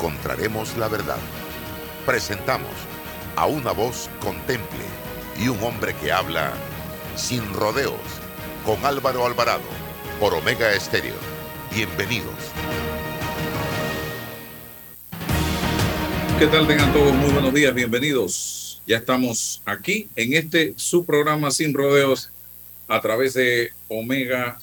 encontraremos la verdad. Presentamos a una voz contemple y un hombre que habla sin rodeos con Álvaro Alvarado por Omega Estéreo. Bienvenidos. ¿Qué tal? Tengan todos muy buenos días, bienvenidos. Ya estamos aquí en este su programa Sin Rodeos a través de Omega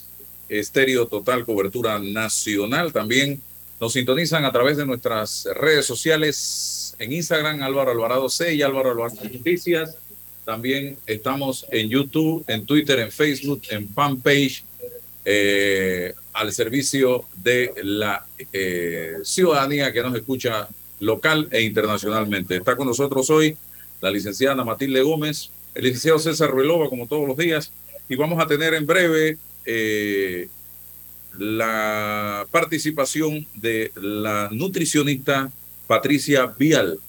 Estéreo Total Cobertura Nacional. También nos sintonizan a través de nuestras redes sociales en Instagram, Álvaro Alvarado C y Álvaro Alvarado Noticias. También estamos en YouTube, en Twitter, en Facebook, en fanpage, eh, al servicio de la eh, ciudadanía que nos escucha local e internacionalmente. Está con nosotros hoy la licenciada Matilde Gómez, el licenciado César Ruelova, como todos los días, y vamos a tener en breve eh, la participación de la nutricionista Patricia Vial,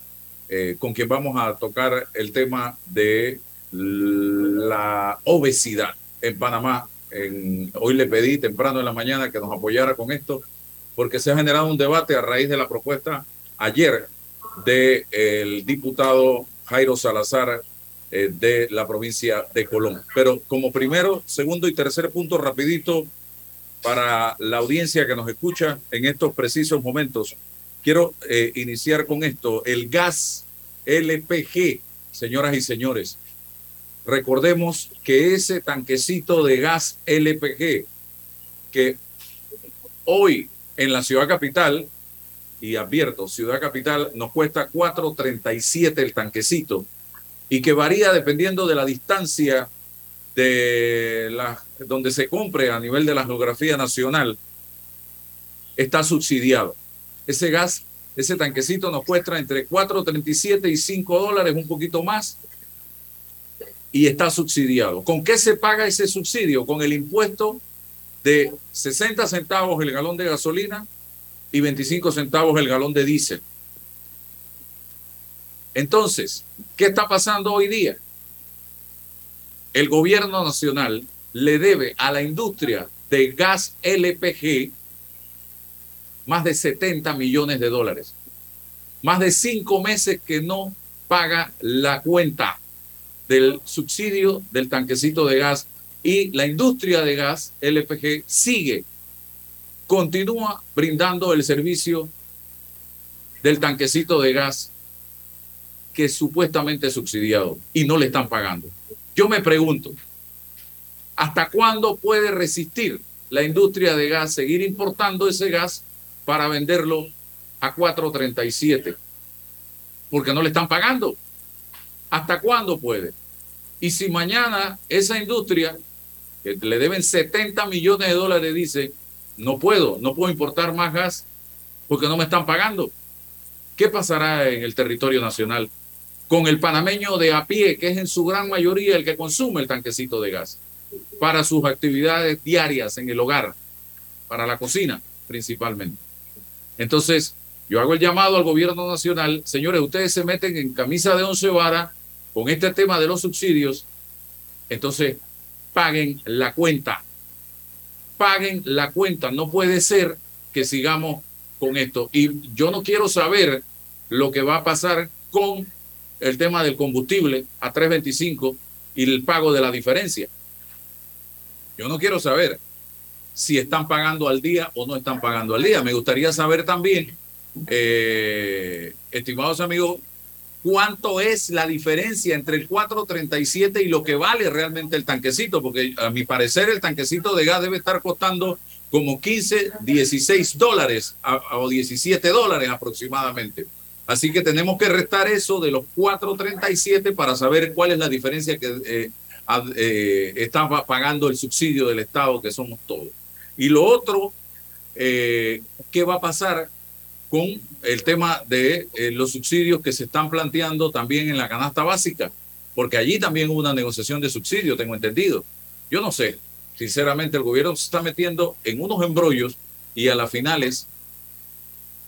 eh, con quien vamos a tocar el tema de la obesidad en Panamá. Hoy le pedí temprano en la mañana que nos apoyara con esto, porque se ha generado un debate a raíz de la propuesta ayer del diputado Jairo Salazar eh, de la provincia de Colón. Pero como primero, segundo y tercer punto, rapidito, para la audiencia que nos escucha en estos precisos momentos, quiero eh, iniciar con esto. El gas LPG, señoras y señores. Recordemos que ese tanquecito de gas LPG que hoy en la ciudad capital, y advierto, ciudad capital nos cuesta 4.37 el tanquecito, y que varía dependiendo de la distancia de donde se compre a nivel de la geografía nacional, está subsidiado. Ese gas, ese tanquecito nos cuesta entre 4.37 y 5 dólares, un poquito más, y está subsidiado. ¿Con qué se paga ese subsidio? Con el impuesto de 60 centavos el galón de gasolina y 25 centavos el galón de diésel. Entonces, ¿qué está pasando hoy día? El gobierno nacional le debe a la industria de gas LPG más de 70 millones de dólares. Más de cinco meses que no paga la cuenta del subsidio del tanquecito de gas y la industria de gas LPG sigue, continúa brindando el servicio del tanquecito de gas que es supuestamente subsidiado y no le están pagando. Yo me pregunto, ¿hasta cuándo puede resistir la industria de gas seguir importando ese gas para venderlo a 4.37? Porque no le están pagando. ¿Hasta cuándo puede? Y si mañana esa industria, que le deben 70 millones de dólares, dice, no puedo, no puedo importar más gas porque no me están pagando. ¿Qué pasará en el territorio nacional? Con el panameño de a pie, que es en su gran mayoría el que consume el tanquecito de gas para sus actividades diarias en el hogar, para la cocina principalmente. Entonces, yo hago el llamado al gobierno nacional, señores, ustedes se meten en camisa de once varas con este tema de los subsidios, entonces paguen la cuenta, paguen la cuenta, no puede ser que sigamos con esto. Y yo no quiero saber lo que va a pasar con el tema del combustible a 3.25 y el pago de la diferencia. Yo no quiero saber si están pagando al día o no están pagando al día. Me gustaría saber también, eh, estimados amigos, cuánto es la diferencia entre el 437 y lo que vale realmente el tanquecito, porque a mi parecer el tanquecito de gas debe estar costando como 15, 16 dólares o 17 dólares aproximadamente. Así que tenemos que restar eso de los 4.37 para saber cuál es la diferencia que eh, eh, está pagando el subsidio del Estado, que somos todos. Y lo otro, eh, ¿qué va a pasar con el tema de los subsidios que se están planteando también en la canasta básica? Porque allí también hubo una negociación de subsidio, tengo entendido. Yo no sé, sinceramente el gobierno se está metiendo en unos embrollos y a las finales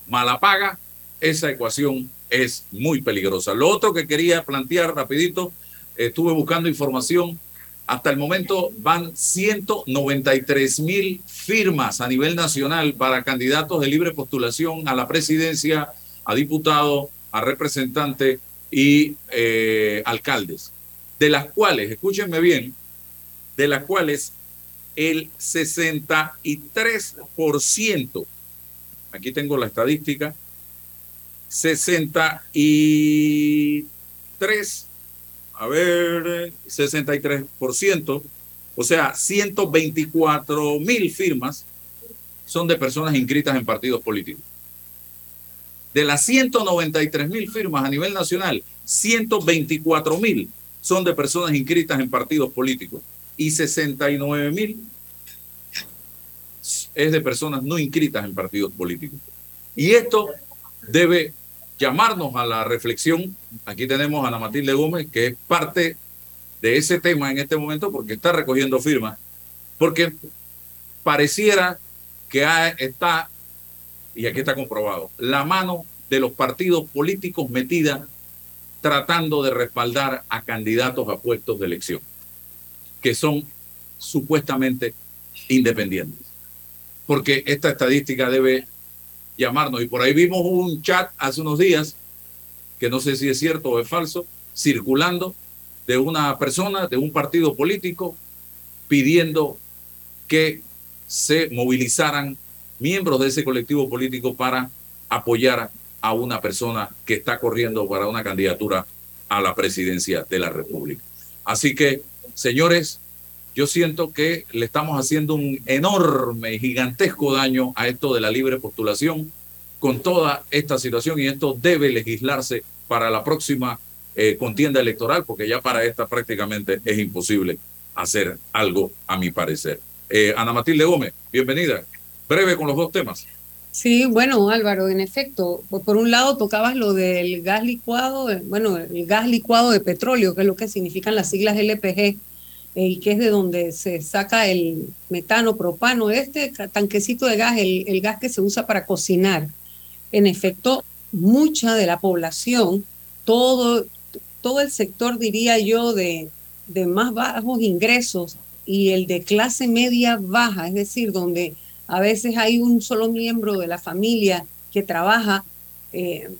mala paga esa ecuación es muy peligrosa. Lo otro que quería plantear rapidito, estuve buscando información, hasta el momento van 193 mil firmas a nivel nacional para candidatos de libre postulación a la presidencia a diputado, a representante y eh, alcaldes, de las cuales, escúchenme bien, de las cuales el 63%, aquí tengo la estadística, 63, a ver, 63%, o sea, 124 mil firmas son de personas inscritas en partidos políticos. De las 193 mil firmas a nivel nacional, 124 mil son de personas inscritas en partidos políticos y 69 mil es de personas no inscritas en partidos políticos. Y esto debe llamarnos a la reflexión. Aquí tenemos a Ana Matilde Gómez, que es parte de ese tema en este momento porque está recogiendo firmas, porque pareciera que está, y aquí está comprobado, la mano de los partidos políticos metida tratando de respaldar a candidatos a puestos de elección, que son supuestamente independientes. Porque esta estadística debe llamarnos. Y por ahí vimos un chat hace unos días, que no sé si es cierto o es falso, circulando de una persona, de un partido político, pidiendo que se movilizaran miembros de ese colectivo político para apoyar a una persona que está corriendo para una candidatura a la presidencia de la República. Así que, señores, yo siento que le estamos haciendo un enorme, gigantesco daño a esto de la libre postulación con toda esta situación y esto debe legislarse para la próxima eh, contienda electoral, porque ya para esta prácticamente es imposible hacer algo, a mi parecer. Eh, Ana Matilde Gómez, bienvenida. Breve con los dos temas. Sí, bueno, Álvaro, en efecto, por un lado tocabas lo del gas licuado, eh, bueno, el gas licuado de petróleo, que es lo que significan las siglas LPG, y que es de donde se saca el metano, propano, este tanquecito de gas, el, el gas que se usa para cocinar. En efecto, mucha de la población, todo, todo el sector, diría yo, de, de más bajos ingresos y el de clase media baja, es decir, donde a veces hay un solo miembro de la familia que trabaja, eh,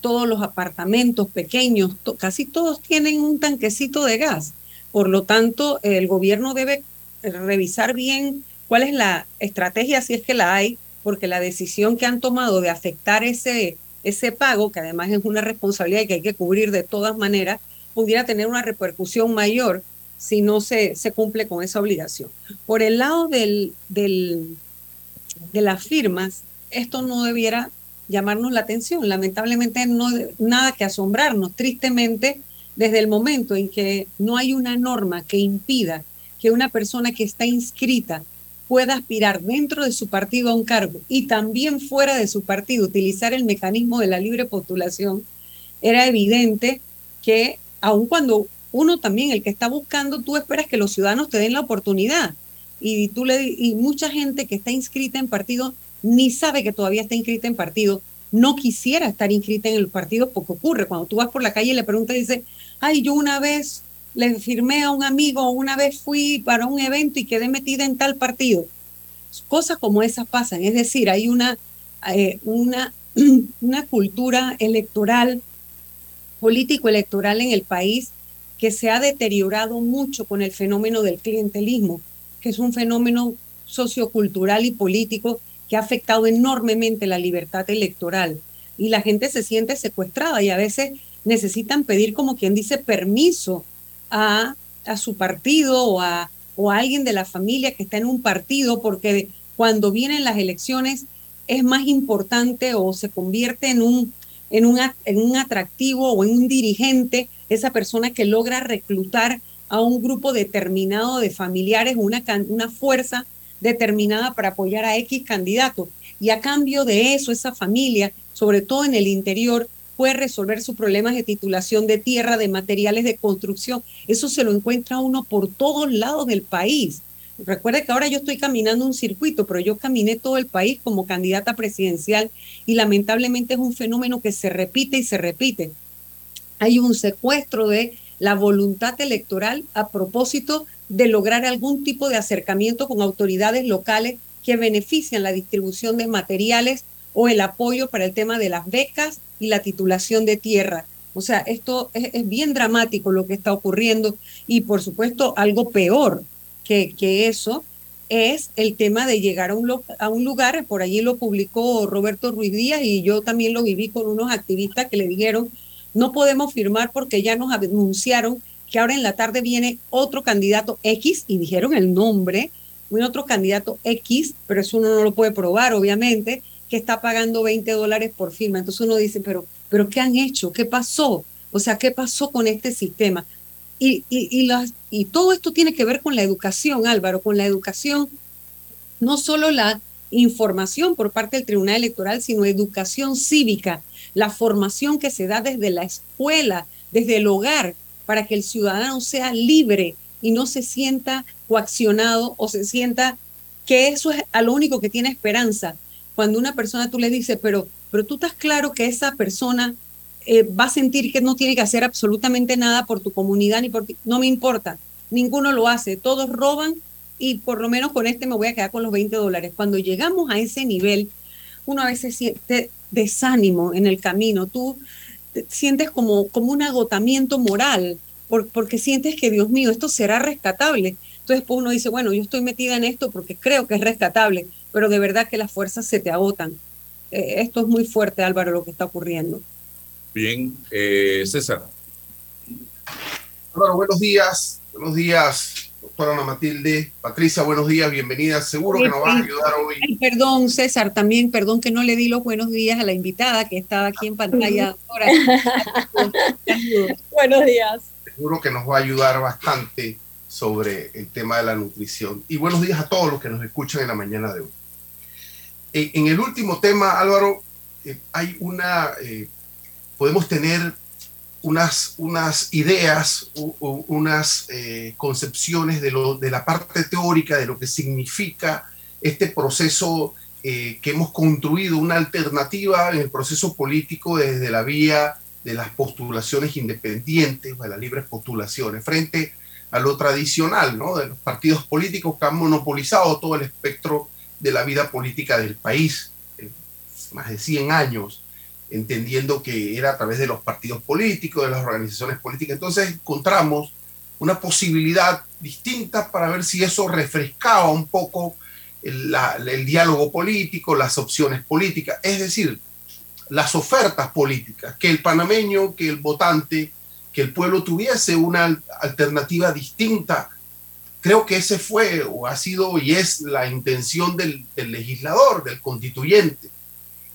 todos los apartamentos pequeños, casi todos tienen un tanquecito de gas. Por lo tanto, el gobierno debe revisar bien cuál es la estrategia, si es que la hay, porque la decisión que han tomado de afectar ese, ese pago, que además es una responsabilidad que hay que cubrir de todas maneras, pudiera tener una repercusión mayor si no se, se cumple con esa obligación. Por el lado del, del, de las firmas, esto no debiera llamarnos la atención. Lamentablemente no nada que asombrarnos. Tristemente, desde el momento en que no hay una norma que impida que una persona que está inscrita pueda aspirar dentro de su partido a un cargo y también fuera de su partido utilizar el mecanismo de la libre postulación, era evidente que aun cuando uno también, el que está buscando, tú esperas que los ciudadanos te den la oportunidad y, tú le, y mucha gente que está inscrita en partido ni sabe que todavía está inscrita en partido, no quisiera estar inscrita en el partido porque ocurre. Cuando tú vas por la calle y le preguntas y dices, ay, yo una vez le firmé a un amigo, una vez fui para un evento y quedé metida en tal partido. Cosas como esas pasan, es decir, hay una, eh, una, una cultura electoral, político-electoral en el país que se ha deteriorado mucho con el fenómeno del clientelismo que es un fenómeno sociocultural y político que ha afectado enormemente la libertad electoral. Y la gente se siente secuestrada y a veces necesitan pedir, como quien dice, permiso a, a su partido o a, o alguien de la familia que está en un partido, porque cuando vienen las elecciones es más importante o se convierte en un, en un, en un atractivo o en un dirigente esa persona que logra reclutar a un grupo determinado de familiares, una, una fuerza determinada para apoyar a X candidato. Y a cambio de eso, esa familia, sobre todo en el interior, puede resolver sus problemas de titulación de tierra, de materiales de construcción. Eso se lo encuentra uno por todos lados del país. Recuerde que ahora yo estoy caminando un circuito, pero yo caminé todo el país como candidata presidencial y lamentablemente es un fenómeno que se repite y se repite. Hay un secuestro de la voluntad electoral a propósito de lograr algún tipo de acercamiento con autoridades locales que benefician la distribución de materiales o el apoyo para el tema de las becas y la titulación de tierra. O sea, esto es, bien dramático lo que está ocurriendo y por supuesto algo peor que, que eso es el tema de llegar a un, a un lugar, por allí lo publicó Roberto Ruiz Díaz y yo también lo viví con unos activistas que le dijeron, no podemos firmar porque ya nos anunciaron que ahora en la tarde viene otro candidato X y dijeron el nombre, un otro candidato X, pero eso uno no lo puede probar, obviamente, que está pagando 20 dólares por firma. Entonces uno dice, pero, pero ¿qué han hecho? ¿Qué pasó? O sea, ¿qué pasó con este sistema? Y, y, las, y todo esto tiene que ver con la educación, Álvaro, con la educación, no solo la información por parte del Tribunal Electoral, sino educación cívica, la formación que se da desde la escuela, desde el hogar, para que el ciudadano sea libre y no se sienta coaccionado o se sienta que eso es a lo único que tiene esperanza. Cuando una persona tú le dices, pero, pero tú estás claro que esa persona eh, va a sentir que no tiene que hacer absolutamente nada por tu comunidad ni por ti. No me importa, ninguno lo hace, todos roban y por lo menos con este me voy a quedar con los 20 dólares. Cuando llegamos a ese nivel, uno a veces siente desánimo en el camino, tú sientes como, como un agotamiento moral, porque sientes que, Dios mío, esto será rescatable. Entonces pues uno dice, bueno, yo estoy metida en esto porque creo que es rescatable, pero de verdad que las fuerzas se te agotan. Eh, esto es muy fuerte, Álvaro, lo que está ocurriendo. Bien, eh, César. Álvaro, buenos días. Buenos días, doctora Ana Matilde. Patricia, buenos días, bienvenida. Seguro que nos va a ayudar hoy. perdón, César, también, perdón que no le di los buenos días a la invitada que estaba aquí en pantalla. buenos días. Seguro que nos va a ayudar bastante sobre el tema de la nutrición. Y buenos días a todos los que nos escuchan en la mañana de hoy. En, el último tema, Álvaro, eh, hay una eh, podemos tener unas, unas ideas, unas eh, concepciones de, lo, de la parte teórica de lo que significa este proceso eh, que hemos construido, una alternativa en el proceso político desde la vía de las postulaciones independientes, de las libres postulaciones, frente a lo tradicional, ¿no? de los partidos políticos que han monopolizado todo el espectro de la vida política del país, más de 100 años entendiendo que era a través de los partidos políticos, de las organizaciones políticas. Entonces encontramos una posibilidad distinta para ver si eso refrescaba un poco el, diálogo político, las opciones políticas, es decir, las ofertas políticas, que el panameño, que el votante, que el pueblo tuviese una alternativa distinta. Creo que ese fue o ha sido y es la intención del, legislador, del constituyente.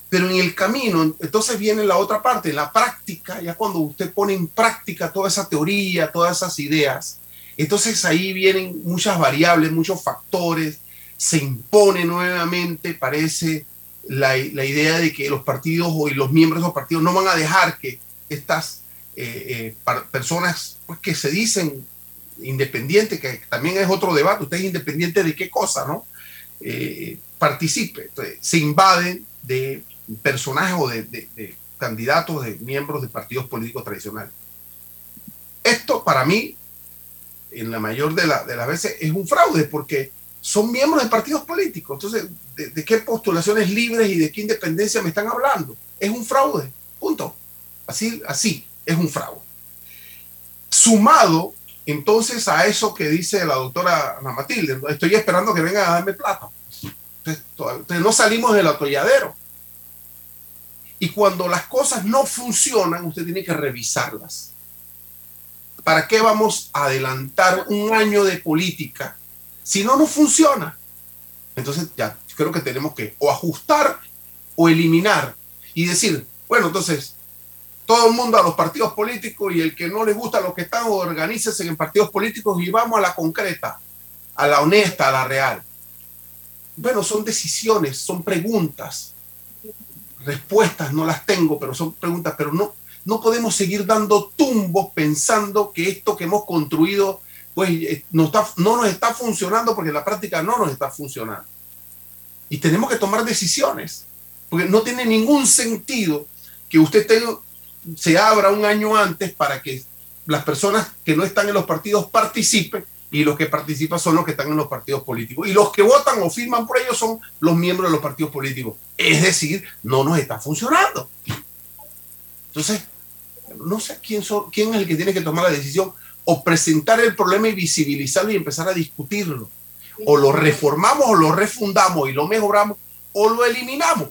Pero en el camino, entonces viene la otra parte, la práctica, ya cuando usted pone en práctica toda esa teoría, todas esas ideas, entonces ahí vienen muchas variables, muchos factores, se impone nuevamente, parece la, la idea de que los partidos o los miembros de los partidos no van a dejar que estas eh, eh, personas pues, que se dicen independientes, que también es otro debate, usted es independiente de qué cosa, ¿no? Eh, participe. Se invaden de personajes o de, candidatos, de miembros de partidos políticos tradicionales. Esto para mí, en la mayor de, de las veces, es un fraude porque son miembros de partidos políticos. Entonces, ¿de, qué postulaciones libres y de qué independencia me están hablando? Es un fraude, punto. Así, así, es un fraude. Sumado entonces a eso que dice la doctora Ana Matilde, estoy esperando que vengan a darme plata. entonces no salimos del atolladero. Y cuando las cosas no funcionan, usted tiene que revisarlas. ¿Para qué vamos a adelantar un año de política si no nos funciona? Entonces ya creo que tenemos que o ajustar o eliminar y decir, bueno, entonces todo el mundo a los partidos políticos y el que no le gusta lo que están, organícese en partidos políticos y vamos a la concreta, a la honesta, a la real. Bueno, son decisiones, son preguntas respuestas no las tengo, pero son preguntas, pero no, no podemos seguir dando tumbos pensando que esto que hemos construido pues eh, no, está, no nos está funcionando porque en la práctica no nos está funcionando. Y tenemos que tomar decisiones, porque no tiene ningún sentido que usted se abra un año antes para que las personas que no están en los partidos participen y los que participan son los que están en los partidos políticos. Y los que votan o firman por ellos son los miembros de los partidos políticos. Es decir, no nos está funcionando. Entonces, no sé quién, son, quién es el que tiene que tomar la decisión o presentar el problema y visibilizarlo y empezar a discutirlo. O lo reformamos o lo refundamos y lo mejoramos o lo eliminamos.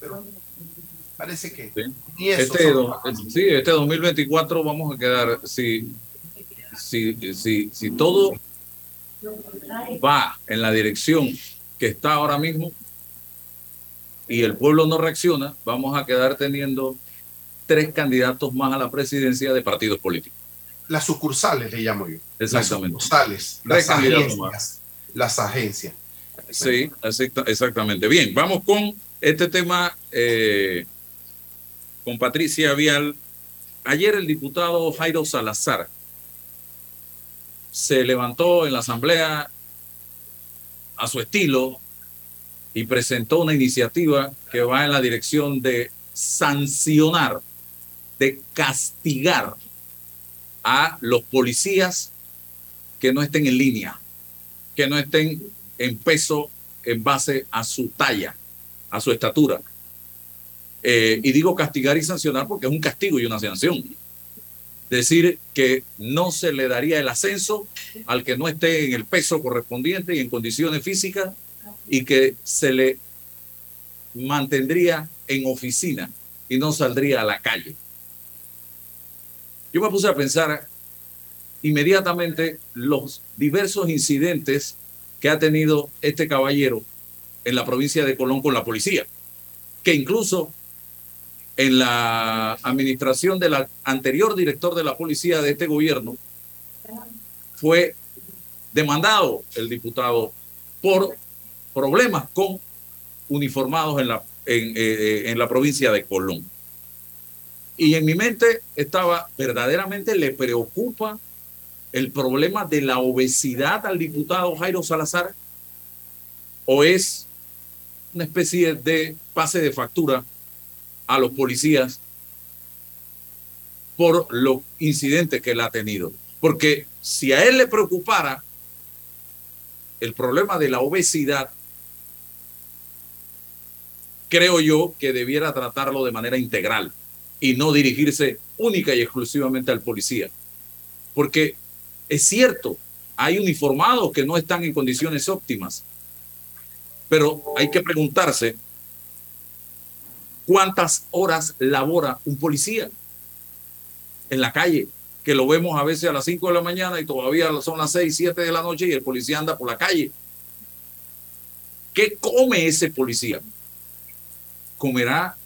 Pero parece que ni eso este, sí, este 2024 vamos a quedar, si, si, si, si todo va en la dirección que está ahora mismo y el pueblo no reacciona, vamos a quedar teniendo tres candidatos más a la presidencia de partidos políticos. Las sucursales le llamo yo. Exactamente. Las sucursales, las agencias, las agencias. Sí, exactamente. Bien, vamos con este tema eh, con Patricia Vial. Ayer el diputado Jairo Salazar se levantó en la asamblea a su estilo y presentó una iniciativa que va en la dirección de sancionar, de castigar a los policías que no estén en línea, que no estén en peso en base a su talla, a su estatura. Eh, y digo castigar y sancionar porque es un castigo y una sanción decir que no se le daría el ascenso al que no esté en el peso correspondiente y en condiciones físicas y que se le mantendría en oficina y no saldría a la calle. Yo me puse a pensar inmediatamente los diversos incidentes que ha tenido este caballero en la provincia de Colón con la policía, que incluso en la administración del anterior director de la policía de este gobierno, fue demandado el diputado por problemas con uniformados en la, eh, en la provincia de Colón. Y en mi mente estaba, verdaderamente le preocupa el problema de la obesidad al diputado Jairo Salazar o es una especie de pase de factura a los policías por los incidentes que él ha tenido. Porque si a él le preocupara el problema de la obesidad, creo yo que debiera tratarlo de manera integral y no dirigirse única y exclusivamente al policía. Porque es cierto, hay uniformados que no están en condiciones óptimas, pero hay que preguntarse ¿Cuántas horas labora un policía en la calle? Que lo vemos a veces a las 5 de la mañana y todavía son las 6, 7 de la noche y el policía anda por la calle. ¿Qué come ese policía? ¿Comerá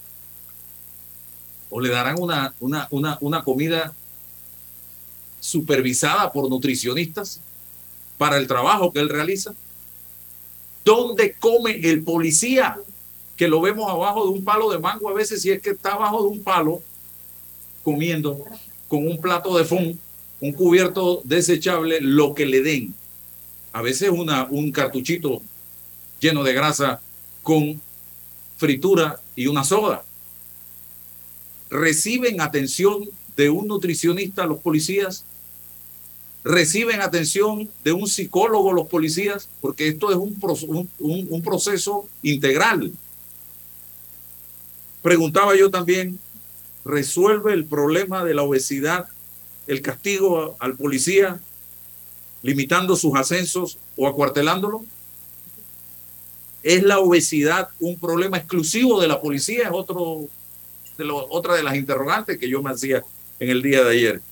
o le darán una, una, una, una comida supervisada por nutricionistas para el trabajo que él realiza? ¿Dónde come el policía? Que lo vemos abajo de un palo de mango a veces, si es que está abajo de un palo comiendo con un plato de fun, un cubierto desechable, lo que le den. A veces una, un cartuchito lleno de grasa con fritura y una soda. Reciben atención de un nutricionista los policías, reciben atención de un psicólogo los policías, porque esto es un, un, un proceso integral. Preguntaba yo también, ¿resuelve el problema de la obesidad el castigo al policía limitando sus ascensos o acuartelándolo? ¿Es la obesidad un problema exclusivo de la policía? Es otro, de otra de las interrogantes que yo me hacía en el día de ayer.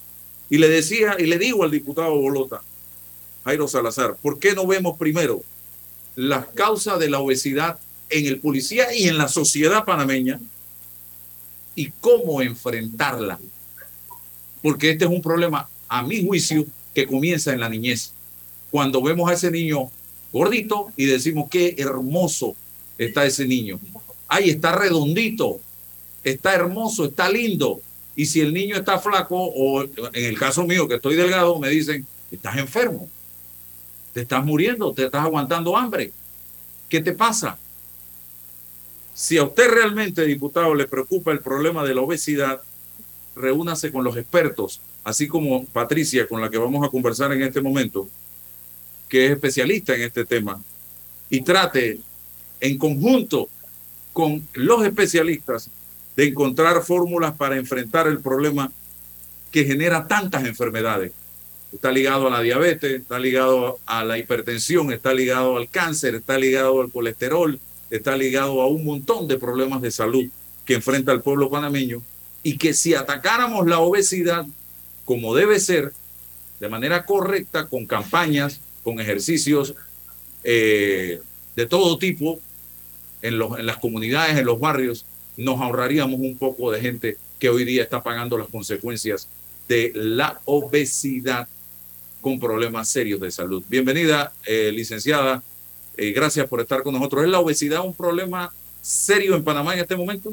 Y le decía, y le digo al diputado Bolota, Jairo Salazar, ¿por qué no vemos primero las causas de la obesidad en el policía y en la sociedad panameña? Y cómo enfrentarla. Porque este es un problema, a mi juicio, que comienza en la niñez. Cuando vemos a ese niño gordito y decimos qué hermoso está ese niño. Ay, está redondito, está hermoso, está lindo. Y si el niño está flaco, o en el caso mío que estoy delgado, me dicen, estás enfermo, te estás muriendo, te estás aguantando hambre. ¿Qué te pasa? Si a usted realmente, diputado, le preocupa el problema de la obesidad, reúnase con los expertos, así como Patricia, con la que vamos a conversar en este momento, que es especialista en este tema, y trate en conjunto con los especialistas de encontrar fórmulas para enfrentar el problema que genera tantas enfermedades. Está ligado a la diabetes, está ligado a la hipertensión, está ligado al cáncer, está ligado al colesterol, está ligado a un montón de problemas de salud que enfrenta el pueblo panameño y que si atacáramos la obesidad como debe ser, de manera correcta, con campañas, con ejercicios eh, de todo tipo en, los, en las comunidades, en los barrios, nos ahorraríamos un poco de gente que hoy día está pagando las consecuencias de la obesidad con problemas serios de salud. Bienvenida, eh, licenciada. Eh, gracias por estar con nosotros. ¿Es la obesidad un problema serio en Panamá en este momento?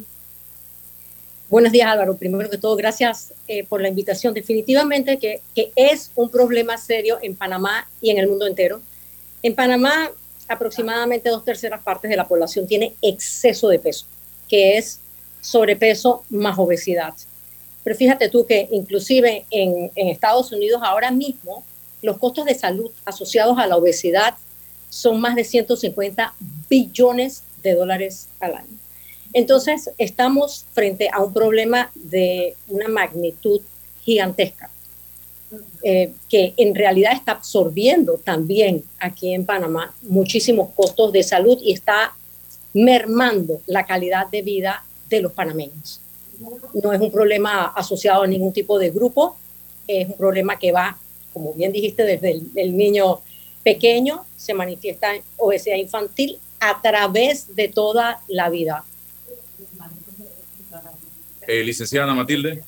Buenos días, Álvaro. Primero que todo, gracias eh, por la invitación. Definitivamente que, que es un problema serio en Panamá y en el mundo entero. En Panamá, aproximadamente dos terceras partes de la población tiene exceso de peso, que es sobrepeso más obesidad. Pero fíjate tú que inclusive en, en Estados Unidos ahora mismo los costos de salud asociados a la obesidad son más de 150 billones de dólares al año. Entonces, estamos frente a un problema de una magnitud gigantesca, eh, que en realidad está absorbiendo también aquí en Panamá muchísimos costos de salud y está mermando la calidad de vida de los panameños. No es un problema asociado a ningún tipo de grupo, es un problema que va, como bien dijiste, desde el, el niño pequeño, se manifiesta en obesidad infantil a través de toda la vida. Eh, licenciada Matilde.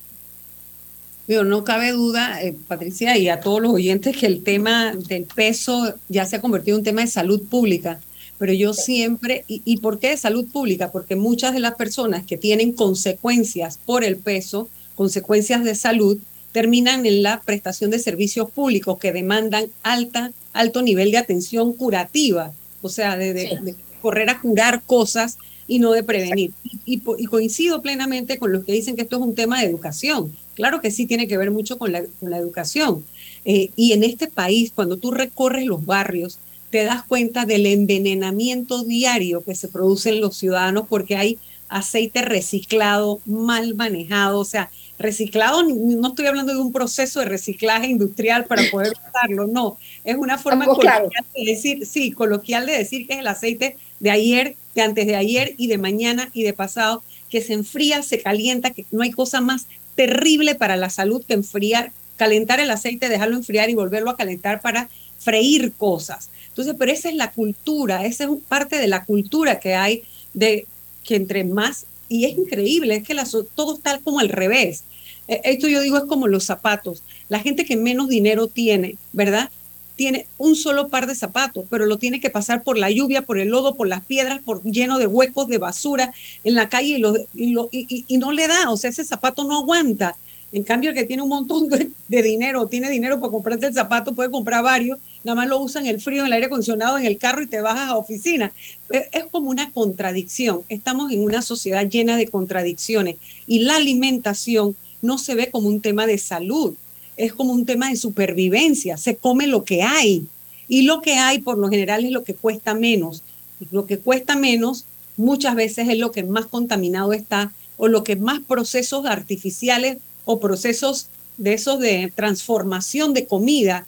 Pero no cabe duda, eh, Patricia, y a todos los oyentes, que el tema del peso ya se ha convertido en un tema de salud pública. Pero yo siempre, y, ¿y por qué de salud pública? Porque muchas de las personas que tienen consecuencias por el peso, consecuencias de salud, terminan en la prestación de servicios públicos que demandan alta, alto nivel de atención curativa, o sea, de, de, de correr a curar cosas y no de prevenir. Y, y, coincido plenamente con los que dicen que esto es un tema de educación. Claro que sí tiene que ver mucho con la, con la educación. Eh, y en este país, cuando tú recorres los barrios, te das cuenta del envenenamiento diario que se produce en los ciudadanos porque hay aceite reciclado, mal manejado, o sea, reciclado, no estoy hablando de un proceso de reciclaje industrial para poder usarlo, no, es una forma coloquial de decir, sí, coloquial de decir que es el aceite de ayer, de antes de ayer y de mañana y de pasado, que se enfría, se calienta, que no hay cosa más terrible para la salud que enfriar, calentar el aceite, dejarlo enfriar y volverlo a calentar para freír cosas. Entonces, pero esa es la cultura, esa es parte de la cultura que hay de que entre más, y es increíble, es que la, todo está como al revés. Esto yo digo es como los zapatos. La gente que menos dinero tiene, ¿verdad? Tiene un solo par de zapatos, pero lo tiene que pasar por la lluvia, por el lodo, por las piedras, por lleno de huecos, de basura en la calle y, y, lo, y, no le da, o sea, ese zapato no aguanta. En cambio, el que tiene un montón de, de, dinero, tiene dinero para comprarte el zapato, puede comprar varios, nada más lo usa en el frío, en el aire acondicionado, en el carro y te bajas a oficina. Es como una contradicción. Estamos en una sociedad llena de contradicciones y la alimentación no se ve como un tema de salud, es como un tema de supervivencia, se come lo que hay y lo que hay por lo general es lo que cuesta menos. Lo que cuesta menos muchas veces es lo que más contaminado está o lo que más procesos artificiales o procesos de esos de transformación de comida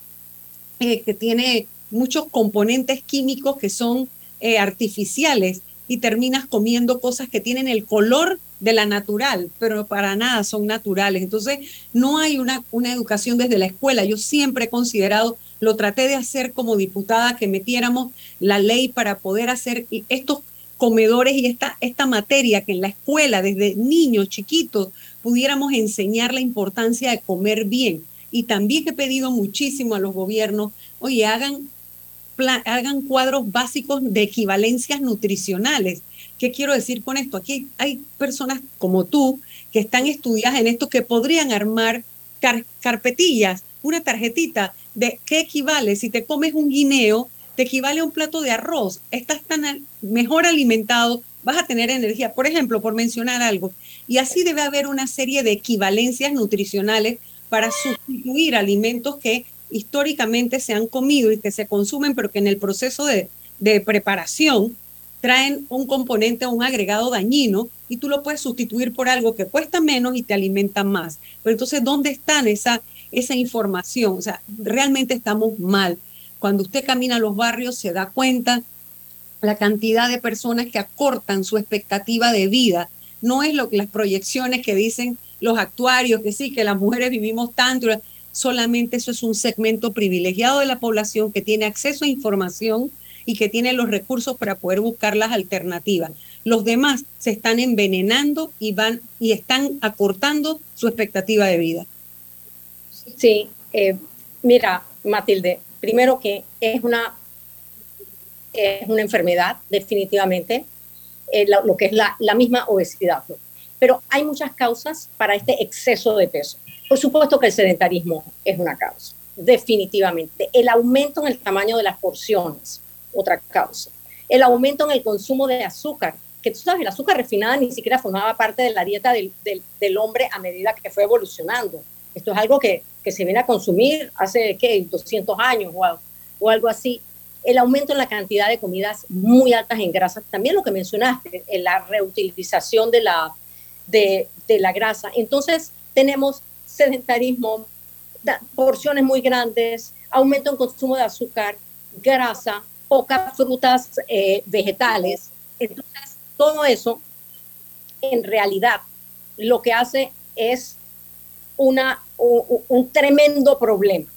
eh, que tiene muchos componentes químicos que son eh, artificiales y terminas comiendo cosas que tienen el color de la natural, pero para nada son naturales. Entonces, no hay una, una educación desde la escuela. Yo siempre he considerado, lo traté de hacer como diputada, que metiéramos la ley para poder hacer estos comedores y esta, esta materia que en la escuela, desde niños chiquitos, pudiéramos enseñar la importancia de comer bien. Y también he pedido muchísimo a los gobiernos, oye, hagan, hagan cuadros básicos de equivalencias nutricionales ¿Qué quiero decir con esto? Aquí hay personas como tú que están estudiadas en esto que podrían armar car carpetillas, una tarjetita de qué equivale. Si te comes un guineo, te equivale a un plato de arroz. Estás tan mejor alimentado, vas a tener energía. Por ejemplo, por mencionar algo. Y así debe haber una serie de equivalencias nutricionales para sustituir alimentos que históricamente se han comido y que se consumen, pero que en el proceso de, de preparación traen un componente o un agregado dañino y tú lo puedes sustituir por algo que cuesta menos y te alimenta más. Pero entonces, ¿dónde está esa, esa información? O sea, realmente estamos mal. Cuando usted camina a los barrios se da cuenta la cantidad de personas que acortan su expectativa de vida. No es lo que las proyecciones que dicen los actuarios, que sí, que las mujeres vivimos tanto, solamente eso es un segmento privilegiado de la población que tiene acceso a información y que tiene los recursos para poder buscar las alternativas. Los demás se están envenenando y van y están acortando su expectativa de vida. Sí, eh, mira, Matilde, primero que es una es una enfermedad, definitivamente, eh, lo, que es la, la misma obesidad. Pero hay muchas causas para este exceso de peso. Por supuesto que el sedentarismo es una causa, definitivamente. El aumento en el tamaño de las porciones, otra causa. El aumento en el consumo de azúcar, que tú sabes, el azúcar refinada ni siquiera formaba parte de la dieta del, del, del hombre a medida que fue evolucionando. Esto es algo que, que se viene a consumir hace, ¿qué?, 200 años o, o algo así el aumento en la cantidad de comidas muy altas en grasa, también lo que mencionaste, en la reutilización de la, de, la grasa. Entonces, tenemos sedentarismo, porciones muy grandes, aumento en consumo de azúcar, grasa, pocas frutas eh, vegetales. Entonces, todo eso, en realidad, lo que hace es una, un, tremendo problema,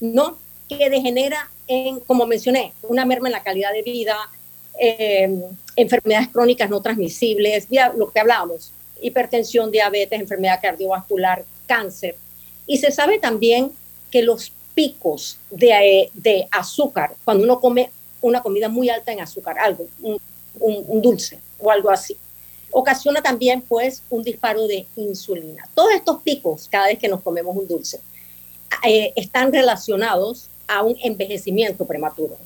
¿no? Que degenera en, como mencioné, una merma en la calidad de vida, eh, enfermedades crónicas no transmisibles, lo que hablábamos, hipertensión, diabetes, enfermedad cardiovascular, cáncer. Y se sabe también que los picos de, de azúcar, cuando uno come una comida muy alta en azúcar, algo, un, un, dulce o algo así, ocasiona también pues un disparo de insulina. Todos estos picos, cada vez que nos comemos un dulce, eh, están relacionados a un envejecimiento prematuro.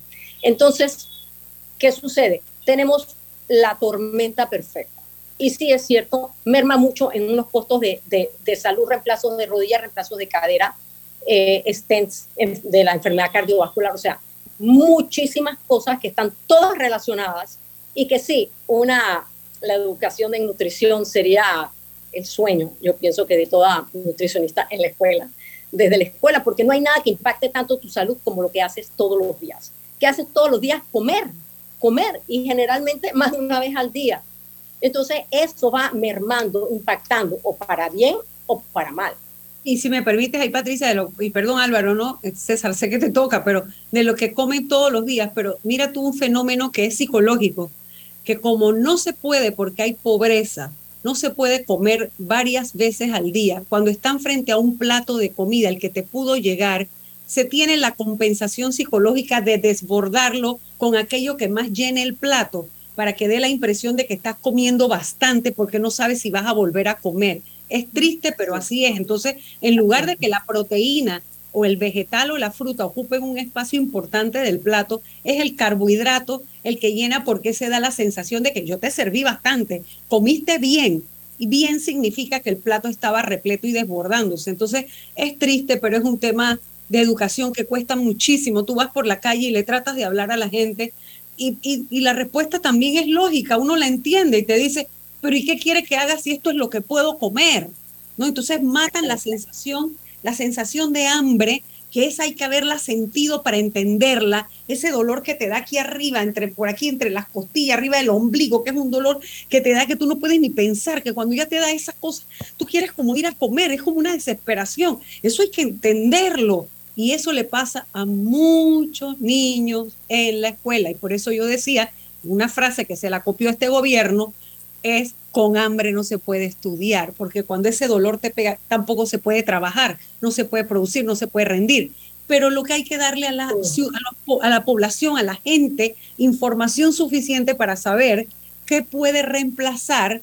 Entonces, ¿qué sucede? Tenemos la tormenta perfecta. Y sí es cierto, merma mucho en unos costos de, de, salud, reemplazos de rodilla, reemplazos de cadera, eh, stents de la enfermedad cardiovascular, o sea, muchísimas cosas que están todas relacionadas y que sí, una, la educación en nutrición sería el sueño, yo pienso que de toda nutricionista en la escuela, desde la escuela, porque no hay nada que impacte tanto tu salud como lo que haces todos los días. ¿Qué haces todos los días? Comer, comer y generalmente más de una vez al día. Entonces, eso va mermando, impactando o para bien o para mal. Y si me permites ahí, Patricia, de lo, y perdón Álvaro, no, César, sé que te toca, pero de lo que comen todos los días, pero mira tú un fenómeno que es psicológico, que como no se puede porque hay pobreza, no se puede comer varias veces al día. Cuando están frente a un plato de comida, el que te pudo llegar, se tiene la compensación psicológica de desbordarlo con aquello que más llene el plato para que dé la impresión de que estás comiendo bastante porque no sabes si vas a volver a comer. Es triste, pero así es. Entonces, en lugar de que la proteína o el vegetal o la fruta ocupen un espacio importante del plato, es el carbohidrato el que llena porque se da la sensación de que yo te serví bastante, comiste bien. Y bien significa que el plato estaba repleto y desbordándose. Entonces es triste, pero es un tema de educación que cuesta muchísimo. Tú vas por la calle y le tratas de hablar a la gente y, y la respuesta también es lógica. Uno la entiende y te dice, pero ¿y qué quiere que haga si esto es lo que puedo comer? ¿No? Entonces matan la sensación la sensación de hambre, que esa hay que haberla sentido para entenderla, ese dolor que te da aquí arriba, entre, por aquí entre las costillas, arriba del ombligo, que es un dolor que te da que tú no puedes ni pensar, que cuando ya te da esa cosa, tú quieres como ir a comer, es como una desesperación. Eso hay que entenderlo. Y eso le pasa a muchos niños en la escuela. Y por eso yo decía una frase que se la copió este gobierno, es con hambre no se puede estudiar, porque cuando ese dolor te pega, tampoco se puede trabajar, no se puede producir, no se puede rendir. Pero lo que hay que darle a la, a la, población, a la gente, información suficiente para saber qué puede reemplazar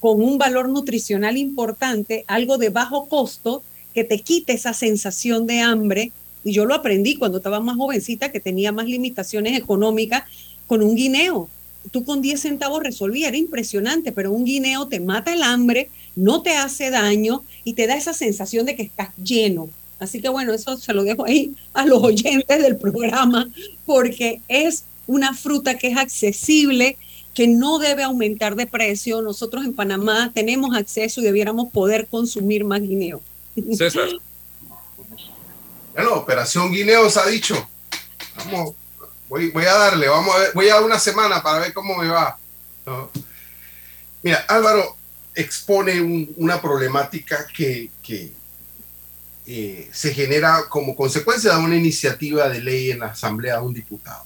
con un valor nutricional importante, algo de bajo costo, que te quite esa sensación de hambre. Y yo lo aprendí cuando estaba más jovencita, que tenía más limitaciones económicas, con un guineo tú con 10 centavos resolvías, era impresionante, pero un guineo te mata el hambre, no te hace daño y te da esa sensación de que estás lleno. Así que bueno, eso se lo dejo ahí a los oyentes del programa, porque es una fruta que es accesible, que no debe aumentar de precio. Nosotros en Panamá tenemos acceso y debiéramos poder consumir más guineo. César. Bueno, Operación Guineo se ha dicho. Vamos, voy, voy a darle, vamos a ver, voy a una semana para ver cómo me va. ¿no? Mira, Álvaro expone un- una problemática que, que, eh, se genera como consecuencia de una iniciativa de ley en la Asamblea de un diputado.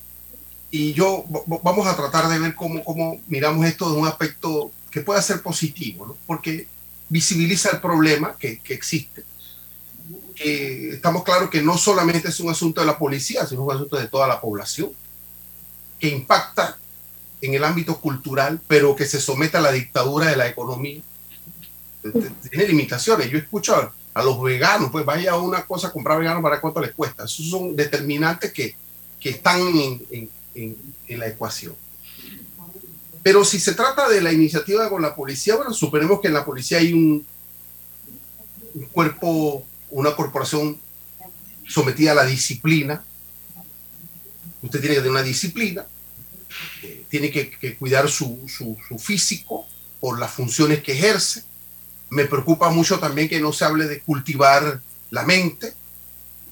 Y yo vamos a tratar de ver cómo, cómo miramos esto de un aspecto que pueda ser positivo, ¿no? porque visibiliza el problema que, que existe. Estamos claros que no solamente es un asunto de la policía, sino un asunto de toda la población, que impacta en el ámbito cultural, pero que se somete a la dictadura de la economía. Tiene limitaciones. Yo escucho a, a los veganos, pues vaya a una cosa a comprar vegano para cuánto les cuesta. Esos son determinantes que, que están en, en- en- en la ecuación. Pero si se trata de la iniciativa con la policía, bueno, suponemos que en la policía hay un, cuerpo, una corporación sometida a la disciplina. Usted tiene que tener una disciplina, eh, tiene que, cuidar su, su- su físico por las funciones que ejerce. Me preocupa mucho también que no se hable de cultivar la mente,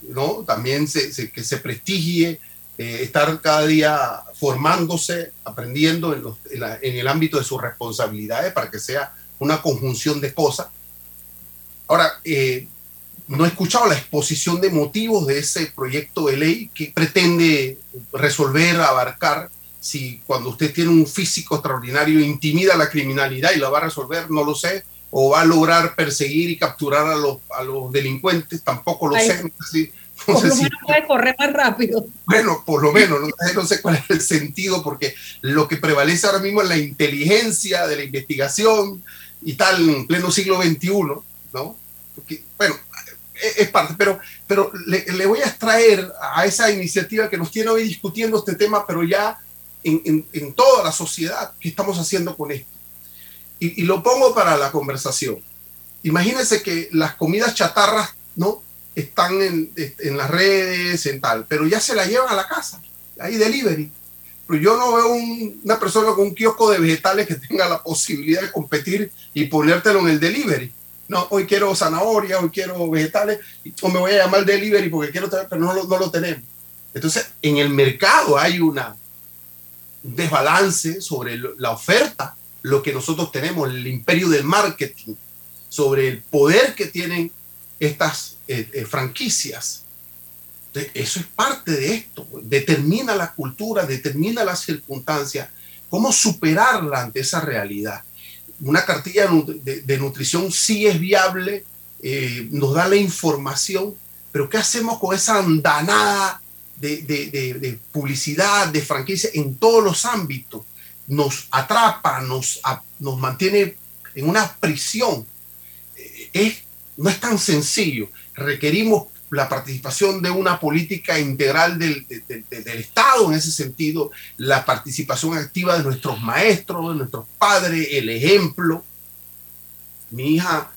¿no? También se- que se prestigie eh, estar cada día formándose, aprendiendo en, los- en la- en el ámbito de sus responsabilidades para que sea una conjunción de cosas. Ahora, eh, no he escuchado la exposición de motivos de ese proyecto de ley que pretende resolver, abarcar. Si cuando usted tiene un físico extraordinario intimida la criminalidad y la va a resolver, no lo sé. O va a lograr perseguir y capturar a los, a los delincuentes, tampoco lo Ay. sé. Por lo menos puede correr más rápido. bueno, por lo menos, no, no sé cuál es el sentido, porque lo que prevalece ahora mismo es la inteligencia de la investigación y tal, en pleno siglo XXI, ¿no? Porque, bueno, es, es parte, pero, pero le, le voy a extraer a esa iniciativa que nos tiene hoy discutiendo este tema, pero ya en, en- en toda la sociedad, ¿qué estamos haciendo con esto? Y, y lo pongo para la conversación. Imagínense que las comidas chatarras, ¿no? Están en, en las redes, en tal, pero ya se la llevan a la casa, hay delivery. Pero yo no veo un- una persona con un kiosco de vegetales que tenga la posibilidad de competir y ponértelo en el delivery. No, hoy quiero zanahoria, hoy quiero vegetales, o me voy a llamar delivery porque quiero tener, pero no no lo tenemos. Entonces, en el mercado hay una, un desbalance sobre la oferta, lo que nosotros tenemos, el imperio del marketing, sobre el poder que tienen estas eh, eh, franquicias. Eso es parte de esto. pues. Determina la cultura, determina las circunstancias, cómo superarla ante esa realidad. Una cartilla de, nutrición sí es viable, eh, nos da la información, pero ¿qué hacemos con esa andanada de, publicidad, de franquicia en todos los ámbitos? Nos atrapa, nos, nos mantiene en una prisión. Es no es tan sencillo. Requerimos la participación de una política integral del, de- de- de- del Estado en ese sentido, la participación activa de nuestros maestros, de nuestros padres, el ejemplo. Mi hija,